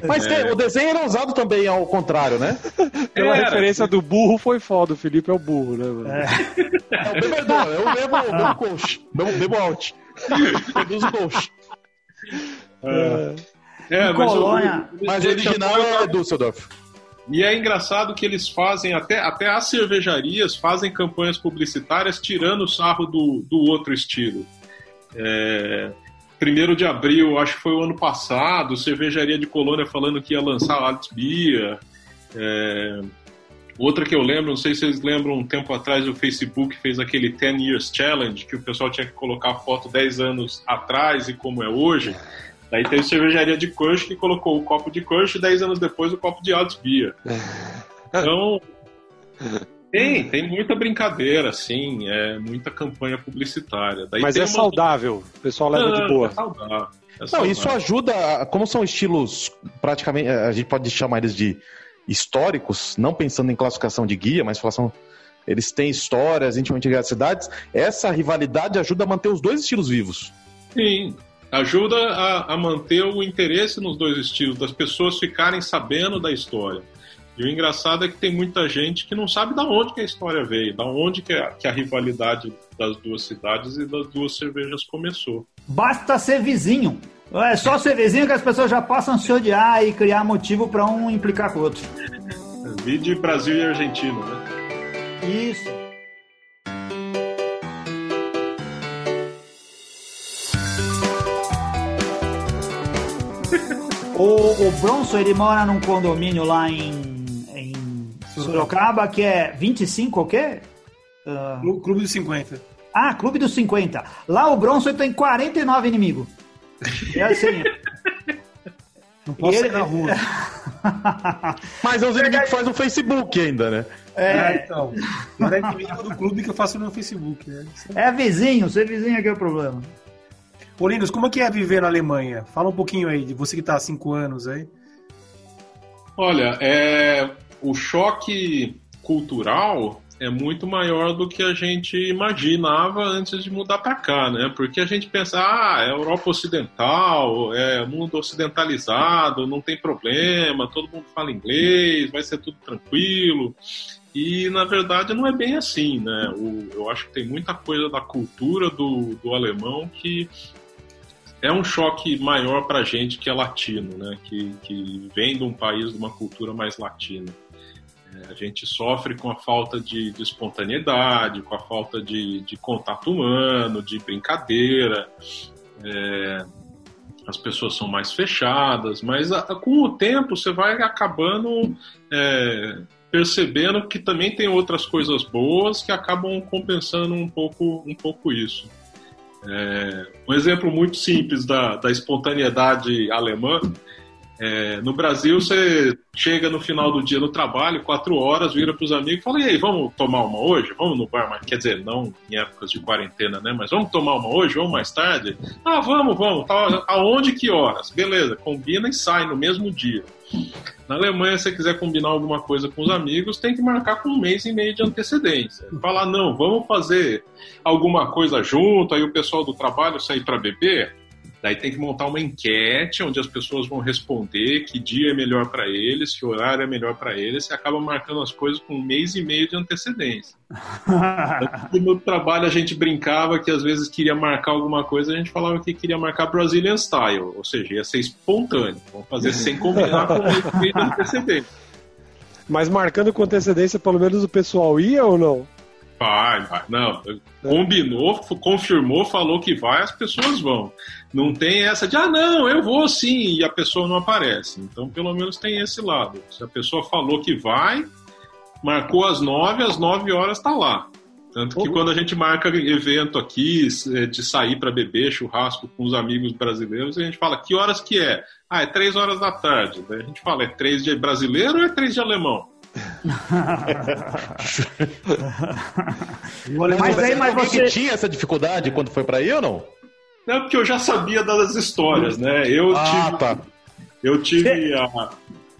Mas tem- o desenho era usado também ao contrário, né? Pela Era. referência do burro foi foda, o Felipe é o burro, né, mano? É o bebedor, eu bebo, eu bebo Kolsch. Bebo, bebo alt. Produzo Kolsch. É, mas o- Colônia. o- Mas o original é Düsseldorf. E é engraçado que eles fazem, até, até as cervejarias fazem campanhas publicitárias tirando o sarro do, do outro estilo. É, primeiro de abril, acho que foi o ano passado, cervejaria de Colônia falando que ia lançar Altbier. É, outra que eu lembro, não sei se vocês lembram, um tempo atrás o Facebook fez aquele 10 Years Challenge, que o pessoal tinha que colocar a foto 10 anos atrás e como é hoje. Daí teve cervejaria de Kirsch que colocou o copo de Kirsch e 10 anos depois o copo de Altbier. Então, *laughs* tem, tem muita brincadeira, assim, é muita campanha publicitária. Daí Mas tem é uma- saudável, o pessoal leva de Não, boa. É saudável, é Não, saudável. isso ajuda, como são estilos praticamente, a gente pode chamar eles de históricos, não pensando em classificação de guia, mas falar eles têm histórias intimamente ligadas às cidades, essa rivalidade ajuda a manter os dois estilos vivos. Sim, ajuda a, a manter o interesse nos dois estilos, das pessoas ficarem sabendo da história. E o engraçado é que tem muita gente que não sabe da onde que a história veio, da onde que a, que a rivalidade das duas cidades e das duas cervejas começou. Basta ser vizinho. É só ser vizinho que as pessoas já passam a se odiar e criar motivo para um implicar com o outro. *laughs* Vide Brasil e Argentina, né? Isso. *laughs* O, o Bronson, ele mora num condomínio lá em Sorocaba, que é 25 o quê? Uh, Clu- Clube dos 50. ah, Clube dos 50. Lá o Bronson tem 49 inimigos. É assim. Não posso E sair ele- na rua. *laughs* Mas é os inimigos que faz no Facebook ainda, né? É, então. Não é inimigo do clube que eu faço no Facebook, né? É vizinho, ser vizinho é que é o problema. Ô, Linus, como é que é viver na Alemanha? Fala um pouquinho aí, de você que tá há cinco anos aí. Olha, é, o choque cultural é muito maior do que a gente imaginava antes de mudar para cá, né? Porque a gente pensa, ah, é Europa Ocidental, é mundo ocidentalizado, não tem problema, todo mundo fala inglês, vai ser tudo tranquilo. E na verdade não é bem assim, né? O- eu acho que tem muita coisa da cultura do, do alemão que é um choque maior para gente que é latino, né? Que, que vem de um país de uma cultura mais latina. É, a gente sofre com a falta de, de espontaneidade, com a falta de, de contato humano, de brincadeira. É, as pessoas são mais fechadas, mas a- com o tempo você vai acabando é, percebendo que também tem outras coisas boas que acabam compensando um pouco, um pouco isso. É, um exemplo muito simples da, da espontaneidade alemã. É, no Brasil, você chega no final do dia no trabalho, quatro horas, vira para os amigos e fala: e aí, vamos tomar uma hoje? Vamos no bar? Quer dizer, não em épocas de quarentena, né? Mas vamos tomar uma hoje? Vamos mais tarde? Ah, vamos, vamos. Tá, aonde que horas? Beleza, combina e sai no mesmo dia. Na Alemanha, se você quiser combinar alguma coisa com os amigos, tem que marcar com um mês e meio de antecedência. Falar, não, vamos fazer alguma coisa junto, aí o pessoal do trabalho sair para beber. Daí tem que montar uma enquete onde as pessoas vão responder que dia é melhor para eles, que horário é melhor para eles, e acaba marcando as coisas com um mês e meio de antecedência. *laughs* No trabalho a gente brincava que às vezes queria marcar alguma coisa, a gente falava que queria marcar Brazilian Style, ou seja, ia ser espontâneo. Vamos fazer sem combinar com um mês e meio de antecedência. Mas marcando com antecedência, pelo menos o pessoal ia ou não? Vai, vai. Não, combinou, confirmou, falou que vai, as pessoas vão. Não tem essa de, ah, não, eu vou sim, e a pessoa não aparece. Então, pelo menos tem esse lado. Se a pessoa falou que vai, marcou às nove, às nove horas tá lá. Tanto que quando a gente marca evento aqui, eh, de sair para beber, churrasco com os amigos brasileiros, a gente fala, que horas que é? Ah, é três horas da tarde. Daí a gente fala, é três de brasileiro ou é três de alemão? *laughs* Mas aí, mas Alguém você. tinha essa dificuldade quando foi pra aí ou não? Não, porque eu já sabia das histórias, né? Eu Ah, tive, tá. eu tive a,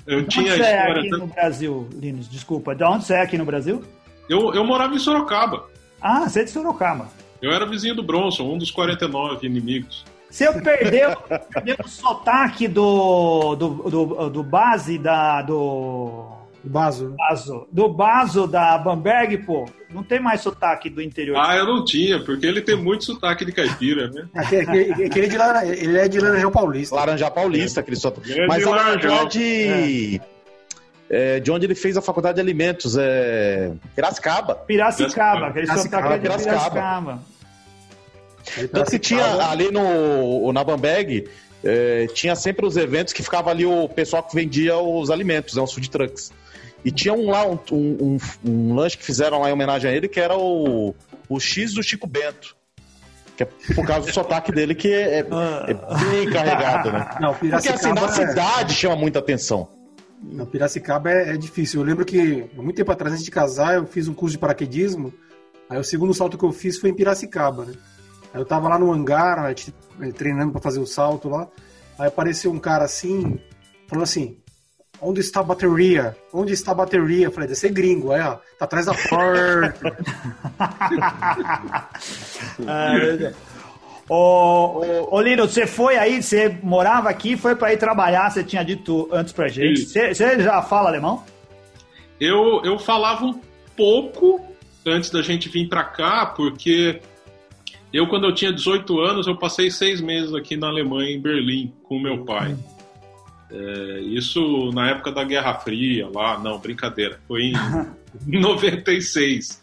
eu De tinha onde você é aqui no Brasil, Linus? Desculpa. De onde você é aqui no Brasil? Eu, eu morava em Sorocaba. Ah, você é de Sorocaba. Eu era vizinho do Bronson, um dos 49 inimigos. Você perdeu, perdeu *laughs* o sotaque do, do, do, do base da. do. Baso, né? Baso, do Baso da Bamberg, pô. Não tem mais sotaque do interior. Ah, eu não tinha, porque ele tem muito sotaque de caipira, né? Aquele, aquele- aquele de ele é de Laranjal Paulista. Laranja Paulista, aquele só. Grande Mas na Laranjal. verdade. é, de onde ele fez a faculdade de alimentos, é. Piracicaba. Piracicaba, aquele Piracicaba, sotaque é de Piracicaba. Tanto que tinha ali no, na Bamberg, é, tinha sempre os eventos que ficava ali o pessoal que vendia os alimentos, né, os food trucks. E tinha um lá, um, um, um- lanche que fizeram lá em homenagem a ele, que era o, o X do Chico Bento. Que é por causa do sotaque dele, que é, é- é bem carregado, né? Não, Porque assim, na é- cidade chama muita atenção. não, Piracicaba é, é difícil. Eu lembro que, há muito tempo atrás, antes de casar, eu fiz um curso de paraquedismo. Aí o segundo salto que eu fiz foi em Piracicaba, né? Aí eu tava lá no hangar, eh, treinando pra fazer o salto lá. Aí apareceu um cara assim, falando assim: Onde está a bateria? Onde está a bateria? Eu falei, deve ser gringo. Aí, ó, tá atrás da porta. *laughs* Ah, Ô, ô, ô, Lino, você foi aí, você morava aqui, foi pra ir trabalhar, você tinha dito antes pra gente. Você já fala alemão? Eu, eu falava um pouco antes da gente vir para cá, porque eu, quando eu tinha 18 anos, eu passei seis meses aqui na Alemanha, em Berlim, com meu pai. É, isso na época da Guerra Fria, lá, não, brincadeira, foi em *laughs* 96.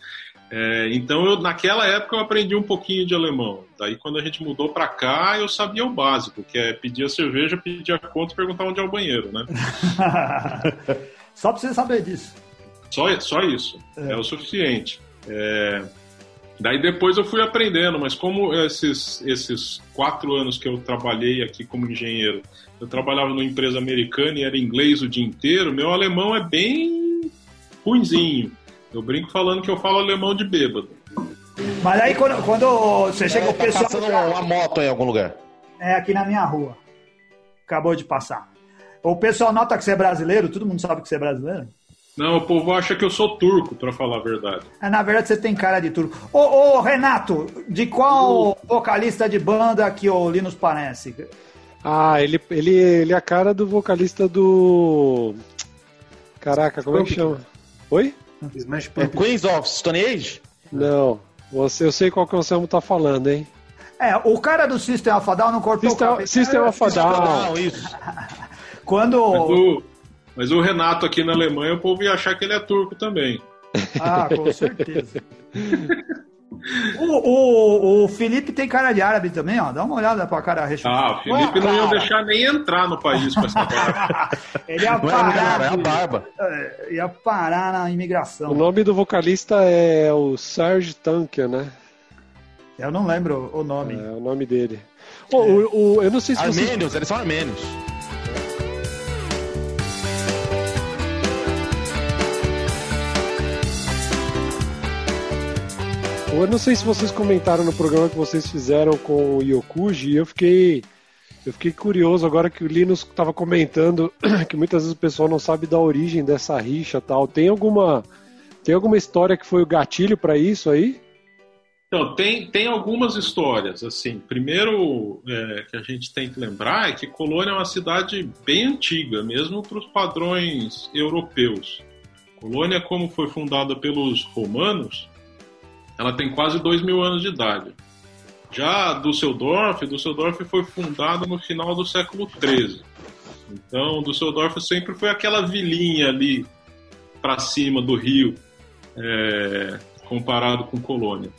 É, então, eu, naquela época, eu aprendi um pouquinho de alemão. Daí, quando a gente mudou para cá, eu sabia o básico, que é pedir a cerveja, pedir a conta e perguntar onde é o banheiro, né? *laughs* Só pra você saber disso. Só, só isso. É, é o suficiente. É... Daí depois eu fui aprendendo, mas como esses, esses quatro anos que eu trabalhei aqui como engenheiro, eu trabalhava numa empresa americana e era inglês o dia inteiro, meu alemão é bem ruinzinho. Eu brinco falando que eu falo alemão de bêbado. Mas aí quando, quando você chega o tá pessoal. passando uma moto em algum lugar. É aqui na minha rua. Acabou de passar. O pessoal nota que você é brasileiro, todo mundo sabe que você é brasileiro? Não, o povo acha que eu sou turco, para falar a verdade. É, na verdade, você tem cara de turco. Ô, ô Renato, de qual vocalista de banda que o Linus parece? Ah, ele, ele, ele é a cara do vocalista do. Caraca, como é que chama? Oi? Smash É. Queens of Stone Age? Não. Você, eu sei qual que o Anselmo tá falando, hein? É, o cara do System of a Down não cortou o System, cabelo. System of a Down. Não, isso. *laughs* Quando... Mas o, mas o Renato aqui na Alemanha, o povo ia achar que ele é turco também. Ah, com certeza. *laughs* O, o, o Felipe tem cara de árabe também, ó. Dá uma olhada pra cara recheada. Ah, o Felipe não ia deixar nem entrar no país com essa barba. *laughs* Ele ia Não é parar, é a barba. é, ia parar na O imigração. nome do vocalista é o Serge Tankian, né? Eu não lembro o nome. É o nome dele. Ô, o, o- eu não sei se vocês Armênios, eles são armênios. Eu não sei se vocês comentaram no programa que vocês fizeram com o Yokuji, eu fiquei eu fiquei curioso agora que o Linus estava comentando *clears throat* que muitas vezes o pessoal não sabe da origem dessa rixa tal. Tem alguma tem alguma história que foi o gatilho para isso aí? Então, tem, tem algumas histórias, assim. Primeiro é, que a gente tem que lembrar é que Colônia é uma cidade bem antiga, mesmo para os padrões europeus. Colônia, como foi fundada pelos romanos, ela tem quase dois mil anos de idade. Já Düsseldorf, Düsseldorf foi fundada no final do século XIII. Então, Düsseldorf sempre foi aquela vilinha ali para cima do rio, é, comparado com Colônia.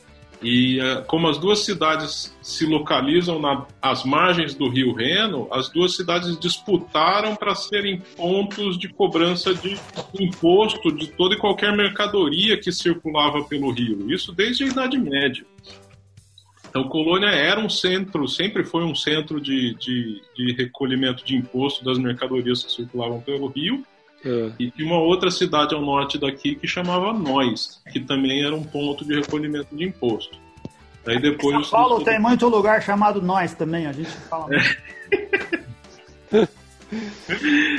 E eh, como as duas cidades se localizam na, às margens do rio Reno, as duas cidades disputaram para serem pontos de cobrança de imposto de toda e qualquer mercadoria que circulava pelo rio. Isso desde a Idade Média. Então, Colônia era um centro, sempre foi um centro de, de, de recolhimento de imposto das mercadorias que circulavam pelo rio. É. E tinha uma outra cidade ao norte daqui que chamava Neuss, que também era um ponto de recolhimento de imposto. Daí depois São Paulo tem muito lugar chamado Nós também, a gente fala.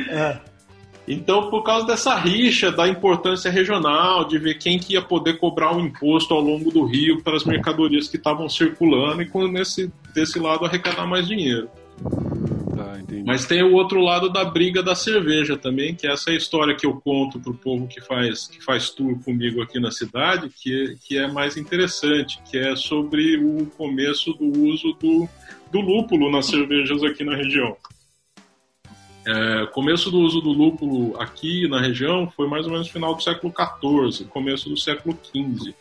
É. Então, por causa dessa rixa, da importância regional, de ver quem que ia poder cobrar o imposto ao longo do rio para as mercadorias que estavam circulando e quando nesse desse lado arrecadar mais dinheiro. Entendi. Mas tem o outro lado da briga da cerveja também, que é essa história que eu conto pro povo que faz, que faz tour comigo aqui na cidade, que, que é mais interessante, que é sobre o começo do uso do, do lúpulo nas cervejas aqui na região. É, começo do uso do lúpulo aqui na região foi mais ou menos no final do século XIV, começo do século XV.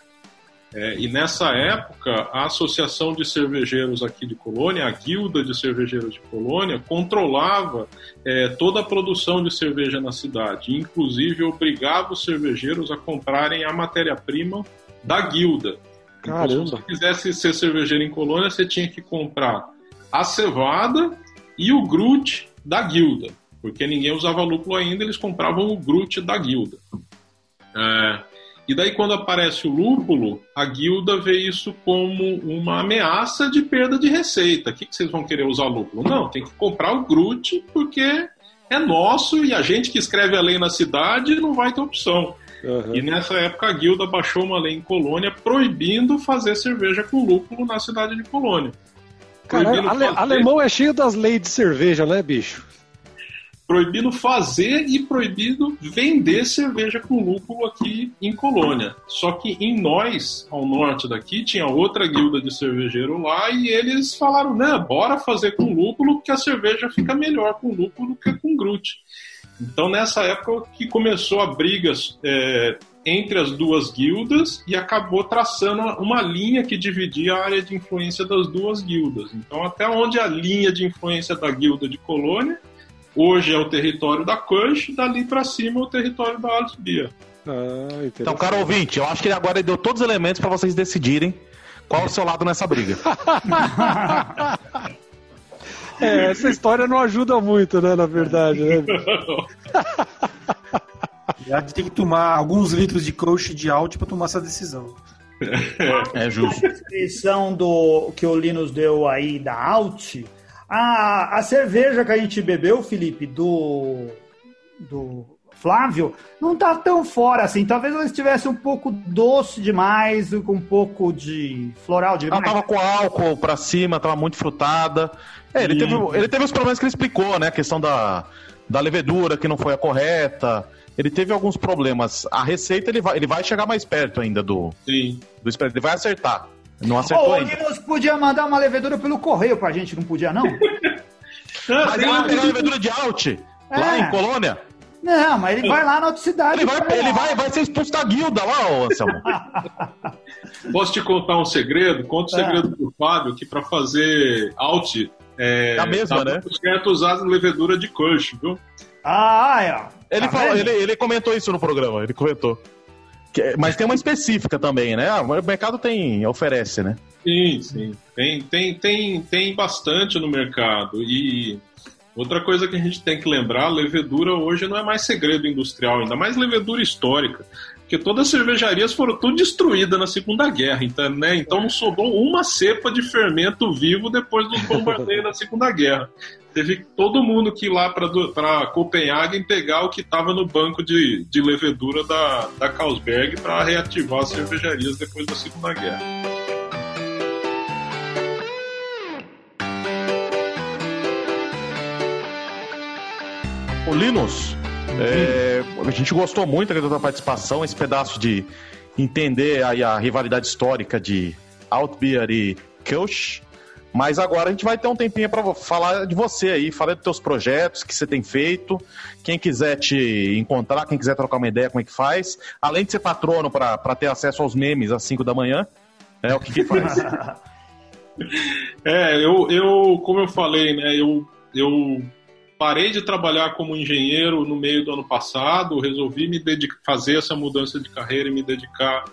É, e nessa época, a Associação de Cervejeiros aqui de Colônia, a Guilda de Cervejeiros de Colônia, controlava é, toda a produção de cerveja na cidade, inclusive obrigava os cervejeiros a comprarem a matéria-prima da guilda. Então, se Caramba. você quisesse ser cervejeiro em Colônia, você tinha que comprar a cevada e o grute da guilda, porque ninguém usava lúpulo ainda, eles compravam o grute da guilda. É, e daí, quando aparece o lúpulo, a guilda vê isso como uma ameaça de perda de receita. O que, que vocês vão querer usar lúpulo? Não, tem que comprar o grute porque é nosso e a gente que escreve a lei na cidade não vai ter opção. Aham. E nessa época a guilda baixou uma lei em Colônia proibindo fazer cerveja com lúpulo na cidade de Colônia. Caralho, ale- alemão é cheio das leis de cerveja, né, bicho? Proibindo fazer e proibido vender cerveja com lúpulo aqui em Colônia. Só que em nós, ao norte daqui, tinha outra guilda de cervejeiro lá e eles falaram: né, bora fazer com lúpulo que a cerveja fica melhor com lúpulo que com grute. Então nessa época que começou a briga é, entre as duas guildas e acabou traçando uma linha que dividia a área de influência das duas guildas. Então até onde a linha de influência da guilda de Colônia Hoje é o território da Kush, dali para cima é o território da Altbia. Ah, então, caro ouvinte, eu acho que agora ele deu todos os elementos para vocês decidirem qual é o seu lado nessa briga. *laughs* é, essa história não ajuda muito, né, na verdade. Né? *laughs* Já tem que tomar alguns litros de coach de alt para tomar essa decisão. É justo. A descrição do que o Linus deu aí da alt a, a cerveja que a gente bebeu, Felipe, do, do Flávio, não tá tão fora assim. Talvez ela estivesse um pouco doce demais, com um pouco de floral demais. Ela tava com álcool pra cima, tava muito frutada. É, ele, teve, ele teve os problemas que ele explicou, né? A questão da, da levedura que não foi a correta. Ele teve alguns problemas. A receita ele vai, ele vai chegar mais perto ainda do, Sim. do Ele vai acertar. Não acertou oh, ainda. O podia mandar uma levedura pelo correio pra gente, não podia, não? mas ele vai pegar a levedura de Alt, é. lá em Colônia. Não, mas ele vai lá na outra cidade. Ele vai, ele vai, vai ser expulso da guilda lá, ô Anselmo. *laughs* Posso te contar um segredo? Conta o um é. segredo pro Fábio que para fazer Alt é, a mesma, tá né? certo usar levedura de Kush, viu? Ah, é. Ele, tá falou, ele, ele comentou isso no programa, ele comentou. É, mas tem uma específica também, né? Ah, o mercado tem, oferece, né? Sim, sim. Tem, tem, tem, tem bastante no mercado. E outra coisa que a gente tem que lembrar, levedura hoje não é mais segredo industrial, ainda mais levedura histórica. Porque todas as cervejarias foram tudo destruídas na Segunda Guerra, então, né? Então não sobrou uma cepa de fermento vivo depois dos bombardeios *laughs* da Segunda Guerra teve todo mundo que ir lá para Copenhague pegar o que estava no banco de, de levedura da, da Carlsberg para reativar as cervejarias depois da Segunda Guerra. O Linus, é, a gente gostou muito da tua participação, esse pedaço de entender aí a rivalidade histórica de Altbier e Kölsch. Mas agora a gente vai ter um tempinho para falar de você aí, falar dos teus projetos que você tem feito. Quem quiser te encontrar, quem quiser trocar uma ideia, como é que faz. Além de ser patrono para ter acesso aos memes às 5 da manhã, é o que, que faz. *laughs* é, eu, eu, como eu falei, né, eu, eu parei de trabalhar como engenheiro no meio do ano passado, resolvi me dedicar, fazer essa mudança de carreira e me dedicar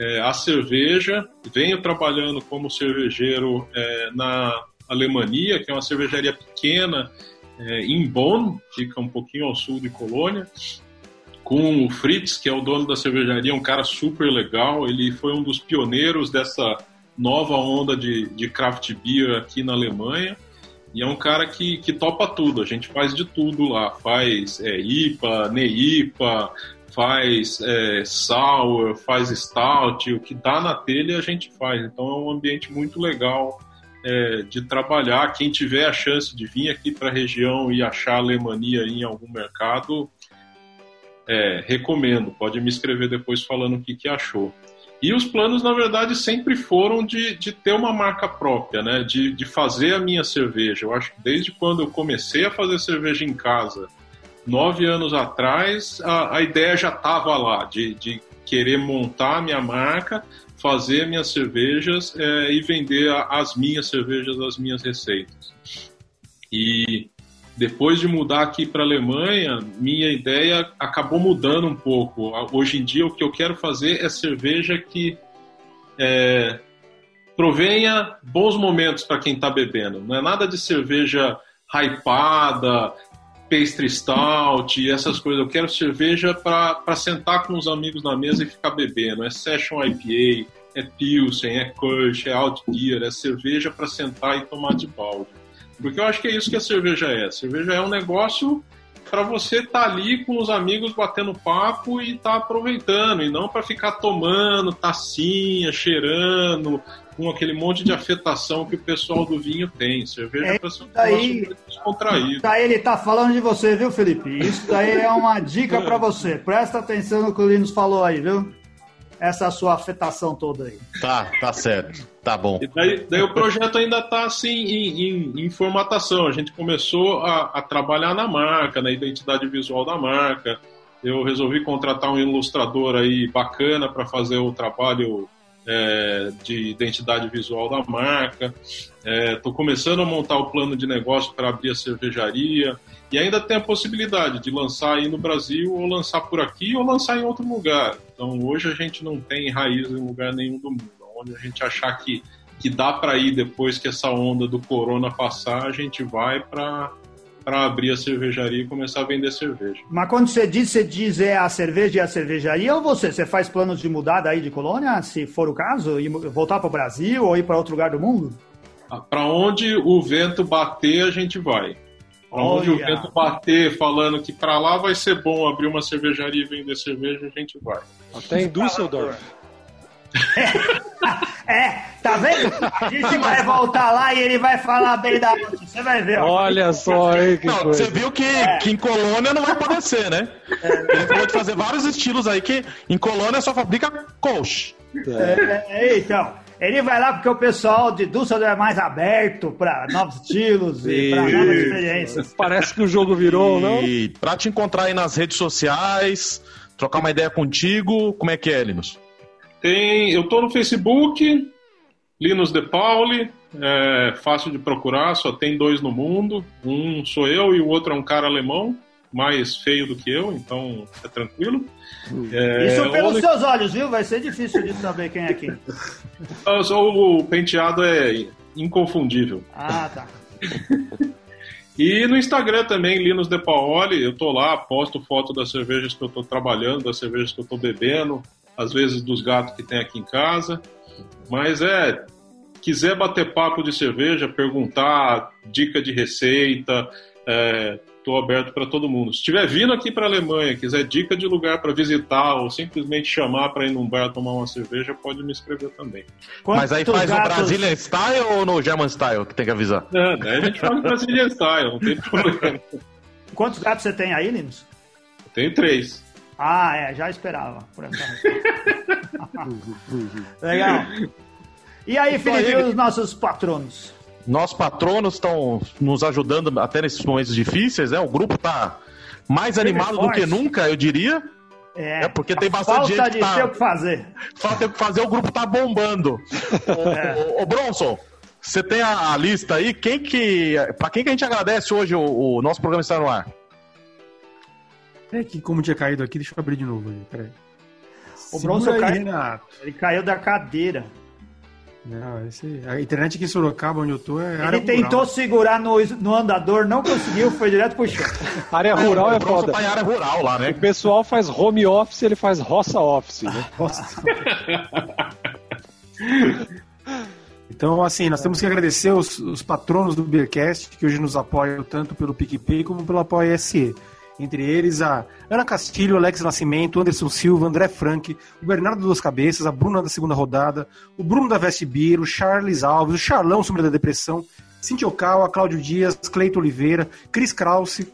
é, a cerveja. Venho trabalhando como cervejeiro é, na Alemanha, que é uma cervejaria pequena é, em Bonn, fica um pouquinho ao sul de Colônia, com o Fritz, que é o dono da cervejaria, um cara super legal. Ele foi um dos pioneiros dessa nova onda de, de craft beer aqui na Alemanha. E é um cara que, que topa tudo, a gente faz de tudo lá, faz é, IPA, NEIPA, faz é, sour, faz stout, o que dá na telha a gente faz. Então é um ambiente muito legal é, de trabalhar. Quem tiver a chance de vir aqui para a região e achar Alemanha em algum mercado, é, recomendo. Pode me escrever depois falando o que, que achou. E os planos, na verdade, sempre foram de, de ter uma marca própria, né? De, de fazer a minha cerveja. Eu acho que desde quando eu comecei a fazer cerveja em casa, nove anos atrás, a, a ideia já estava lá, de, de querer montar a minha marca, fazer minhas cervejas é, e vender as minhas cervejas, as minhas receitas. E depois de mudar aqui para a Alemanha, minha ideia acabou mudando um pouco. Hoje em dia, o que eu quero fazer é cerveja que é, provenha bons momentos para quem está bebendo. Não é nada de cerveja hypada, pastry stout e essas coisas. Eu quero cerveja para sentar com os amigos na mesa e ficar bebendo. É session IPA, é Pilsen, é Kush, é Alt Beer, é cerveja para sentar e tomar de balde. Porque eu acho que é isso que a cerveja é. A cerveja é um negócio para você estar tá ali com os amigos batendo papo e estar tá aproveitando, e não para ficar tomando tacinha, cheirando, com aquele monte de afetação que o pessoal do vinho tem. Cerveja é para ser um daí, descontraído. Daí ele tá falando de você, viu, Felipe? Isso daí é uma dica para você. Presta atenção no que o Linus falou aí, viu? essa sua afetação toda aí. Tá, tá certo. Tá bom. E daí, daí o projeto ainda está assim em, em, em, formatação. A gente começou a, a, trabalhar na marca, na identidade visual da marca. Eu resolvi contratar um ilustrador aí bacana para fazer o trabalho é, de identidade visual da marca. Estou é, começando a montar o plano de negócio para abrir a cervejaria. E ainda tem a possibilidade de lançar aí no Brasil, ou lançar por aqui, ou lançar em outro lugar. Então hoje a gente não tem raiz em lugar nenhum do mundo. Onde a gente achar que, que dá para ir depois que essa onda do corona passar, a gente vai para para abrir a cervejaria e começar a vender cerveja. Mas quando você diz, você diz é a cerveja e a cervejaria ou você? Você faz planos de mudar daí de colônia, se for o caso, e voltar para o Brasil ou ir para outro lugar do mundo? Ah, para onde o vento bater, a gente vai. Onde o vento bater falando que para lá vai ser bom abrir uma cervejaria e vender cerveja, a gente vai. Até em Düsseldorf. É, tá vendo? A gente vai voltar lá e ele vai falar bem da noite. Você vai ver. Olha só aí que não, Você viu que, é. que em Colônia não vai poder ser, né? É. Ele falou de fazer vários estilos aí que em Colônia só fabrica coach. É. é, então. Ele vai lá porque o pessoal de Düsseldorf é mais aberto para novos estilos e, e para novas experiências. Parece que o jogo virou, e... não? E para te encontrar aí nas redes sociais, trocar uma ideia contigo, como é que é, Linus? Tem, eu tô no Facebook, Linus De Pauli, é fácil de procurar, só tem dois no mundo. Um sou eu e o outro é um cara alemão, mais feio do que eu, então é tranquilo. É, Isso pelos onde... seus olhos, viu? Vai ser difícil de saber quem é quem. o penteado é inconfundível. Ah, tá. E no Instagram também, Linus De Paoli, eu tô lá, posto foto das cervejas que eu tô trabalhando, das cervejas que eu tô bebendo, às vezes dos gatos que tem aqui em casa. Mas é, quiser bater papo de cerveja, perguntar, dica de receita, estou é, aberto para todo mundo. Se estiver vindo aqui para a Alemanha, quiser dica de lugar para visitar ou simplesmente chamar para ir num bar tomar uma cerveja, pode me escrever também. Quantos Mas aí faz gatos... no Brazilian Style ou no German Style que tem que avisar? É, daí a gente faz no Brazilian Style, não tem *laughs* problema. Quantos gatos você tem aí, Linus? Eu tenho três. Ah, é, já esperava por essa *laughs* Legal. E aí, Felipe, os nossos patronos? Nossos patronos estão nos ajudando até nesses momentos difíceis, né? O grupo está mais animado do que nunca, eu diria. É, é porque tem bastante falta gente de tá... ter o que fazer. Falta o que fazer, o grupo tá bombando. *laughs* é. ô, ô, Bronson, você tem a, a, lista aí? Quem que. Pra quem que a gente agradece hoje o, o nosso programa está no ar? É que como tinha caído aqui, deixa eu abrir de novo aí, peraí. O Bronson caiu, ele caiu da cadeira. Não, esse, a internet aqui em Sorocaba, onde eu tô, é Ele tentou segurar no, no andador, não conseguiu, foi direto pro chão. *laughs* área rural é, é foda. Tá área rural lá, né? O pessoal faz home office, ele faz roça office, né? *laughs* Então, assim, nós temos que agradecer os, os patronos do Beercast, que hoje nos apoiam tanto pelo PicPay como pelo Apoio SE. Entre eles a Ana Castilho, Alex Nascimento, Anderson Silva, André Frank, o Bernardo Duas Cabeças, a Bruna da segunda rodada, o Bruno da Veste Beer, o Charles Alves, o Charlão Sombra da Depressão, Cintia Okawa, Cláudio Dias, Cleito Oliveira, Cris Krause,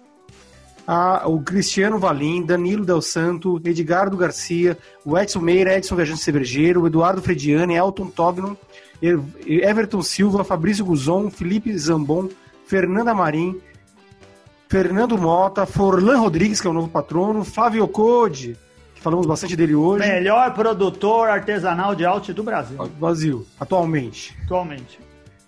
a, o Cristiano Valim, Danilo Del Santo, Edgardo Garcia, o Edson Meira, Edson Viajante Cervejeiro, Eduardo Frediani, Elton Tognon, Everton Silva, Fabrício Guzon, Felipe Zambon, Fernanda Marim, Fernando Mota, Forlan Rodrigues, que é o novo patrono, Flávio Code, que falamos bastante dele hoje. Melhor produtor artesanal de alt do Brasil. Brasil, atualmente. Atualmente.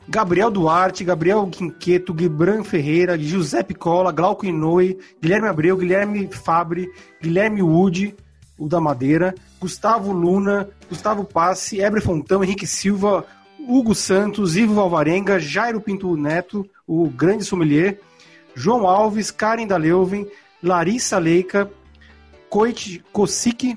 Gabriel Duarte, Gabriel Quinqueto, Guibran Ferreira, Giuseppe Cola, Glauco Inoue, Guilherme Abreu, Guilherme Fabre, Guilherme Wood, o da Madeira, Gustavo Luna, Gustavo Passe, Ebre Fontão, Henrique Silva, Hugo Santos, Ivo Valvarenga, Jairo Pinto Neto, o grande sommelier, João Alves, Karen da Leuven, Larissa Leica, Coit Kosik,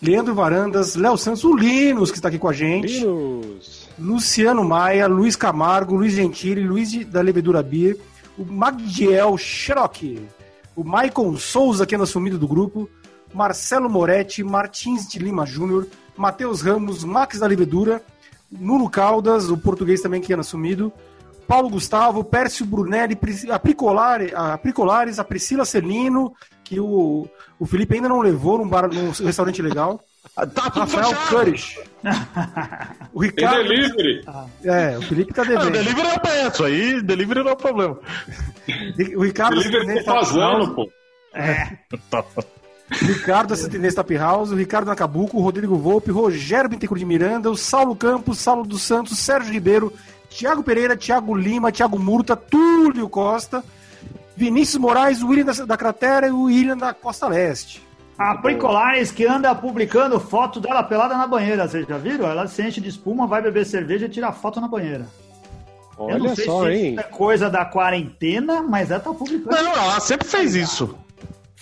Leandro Varandas, Léo Santos, o Linus, que está aqui com a gente. Linus. Luciano Maia, Luiz Camargo, Luiz Gentili, Luiz da Levedura Beer, o Magdiel Cherokee, o Maicon Souza, que anda sumido do grupo, Marcelo Moretti, Martins de Lima Júnior, Matheus Ramos, Max da Levedura, Nuno Caldas, o português também que anda sumido, Paulo Gustavo, Pércio Brunelli, a Pricolare- a Pricolares, a Priscila Celino, que o, o Felipe ainda não levou num, bar, num restaurante legal. *laughs* Tá Rafael. Curish. *laughs* o Tem Ricardo. delivery. É, o Felipe tá Ah, o devendo. delivery eu peço, aí delivery não é problema. *laughs* O Ricardo Delivery tá fazendo, pô. O Ricardo Acidente Tap House, o Ricardo Nacabuco, o Rodrigo Volpe, Rogério Bittencourt de Miranda, o Saulo Campos, Saulo dos Santos, Sérgio Ribeiro, Thiago Pereira, Thiago Lima, Thiago Murta, Túlio Costa, Vinícius Moraes, o William da, da Cratera e o William da Costa Leste. A Pricolares que anda publicando foto dela pelada na banheira, vocês já viram? Ela se enche de espuma, vai beber cerveja e tira foto na banheira. Eu não Olha sei só, se hein? isso é coisa da quarentena, mas ela tá publicando. Não, ela sempre fez isso.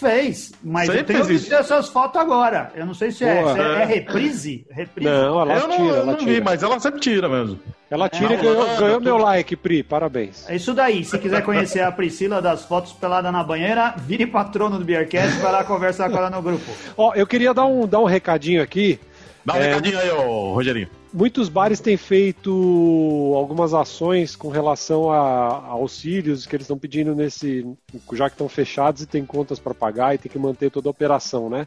Fez, mas Sempre eu tenho que ver essas fotos agora. Eu não sei se é, se é, é reprise. reprise. Não, ela eu não, tira, eu ela não vi, tira. mas ela sempre tira mesmo. Ela tira e Não, ganhou, ganhou meu like, Pri. Parabéns. É isso daí. Se quiser conhecer a Priscila das fotos pelada na banheira, vire patrono do Beercast vai lá conversar com ela no grupo. Ó, eu queria dar um, dar um recadinho aqui. Dá um É. recadinho aí, ô, Rogerinho. Muitos bares têm feito algumas ações com relação a, a auxílios que eles estão pedindo nesse. já que estão fechados e tem contas para pagar e tem que manter toda a operação, né?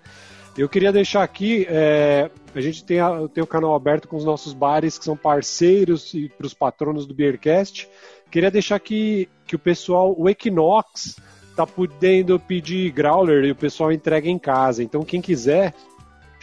Eu queria deixar aqui, é, a gente tem, a- tem o canal aberto com os nossos bares que são parceiros e para os patronos do Beercast. Queria deixar aqui que o pessoal, o Equinox, tá podendo pedir growler e o pessoal entrega em casa. Então quem quiser,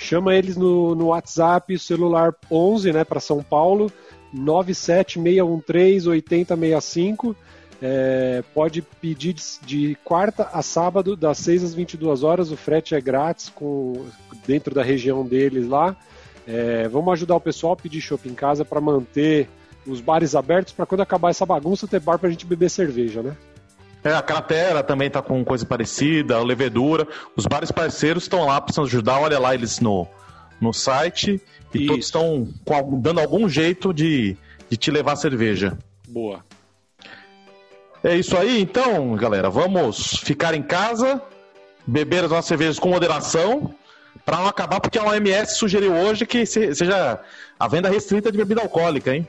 chama eles no, no WhatsApp, celular 11, né, para São Paulo, 976138065. É, pode pedir de, de quarta a sábado, das 6 às 22 horas. O frete é grátis com, dentro da região deles lá. É, vamos ajudar o pessoal a pedir shopping em casa para manter os bares abertos para quando acabar essa bagunça ter bar para a gente beber cerveja, né? É, a Cratera também tá com coisa parecida, a Levedura. Os bares parceiros estão lá precisando ajudar. Olha lá eles no, no site. E Isso. todos estão com dando algum jeito de, de te levar cerveja. Boa. É isso aí, então, galera. Vamos ficar em casa, beber as nossas cervejas com moderação, para não acabar, porque a OMS sugeriu hoje que se- seja a venda restrita de bebida alcoólica, hein?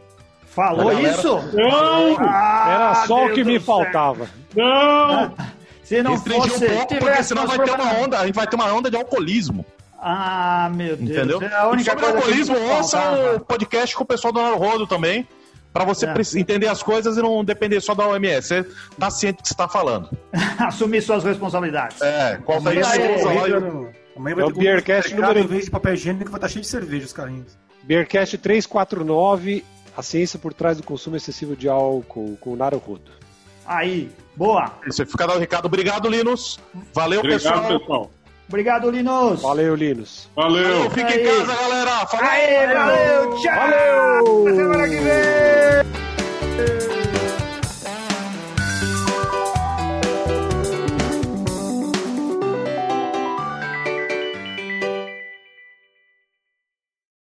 Falou galera- isso? Não! Ah, Era só o Deus que do me céu. faltava. Não! *laughs* Se não Restringir fosse, um pouco, porque senão vai ter uma onda, a gente vai ter uma onda de alcoolismo. Ah, meu Deus. Entendeu? É a e única sobre coisa alcoolismo, que ouça faltava. o podcast com o pessoal do Rodo também, para você É. entender as coisas e não depender só da OMS. Você tá ciente do que você tá falando. *laughs* Assumir suas responsabilidades. É, qual tá vai ter Usa lá e- no- amanhã É vai o ter corrida Beercast número- Em vez de papel higiênico, vai estar cheio de cerveja os carrinhos. Beercast 349, a ciência por trás do consumo excessivo de álcool, com o Naruhodo. Aí, boa. Isso, fica dado o recado. Obrigado, Linus. Valeu, Obrigado, pessoal. pessoal. Obrigado, Linus. Valeu, Linus. Valeu. Fica em Aí. casa, galera. Falou! Aê, valeu, tchau. Valeu. Até semana que vem.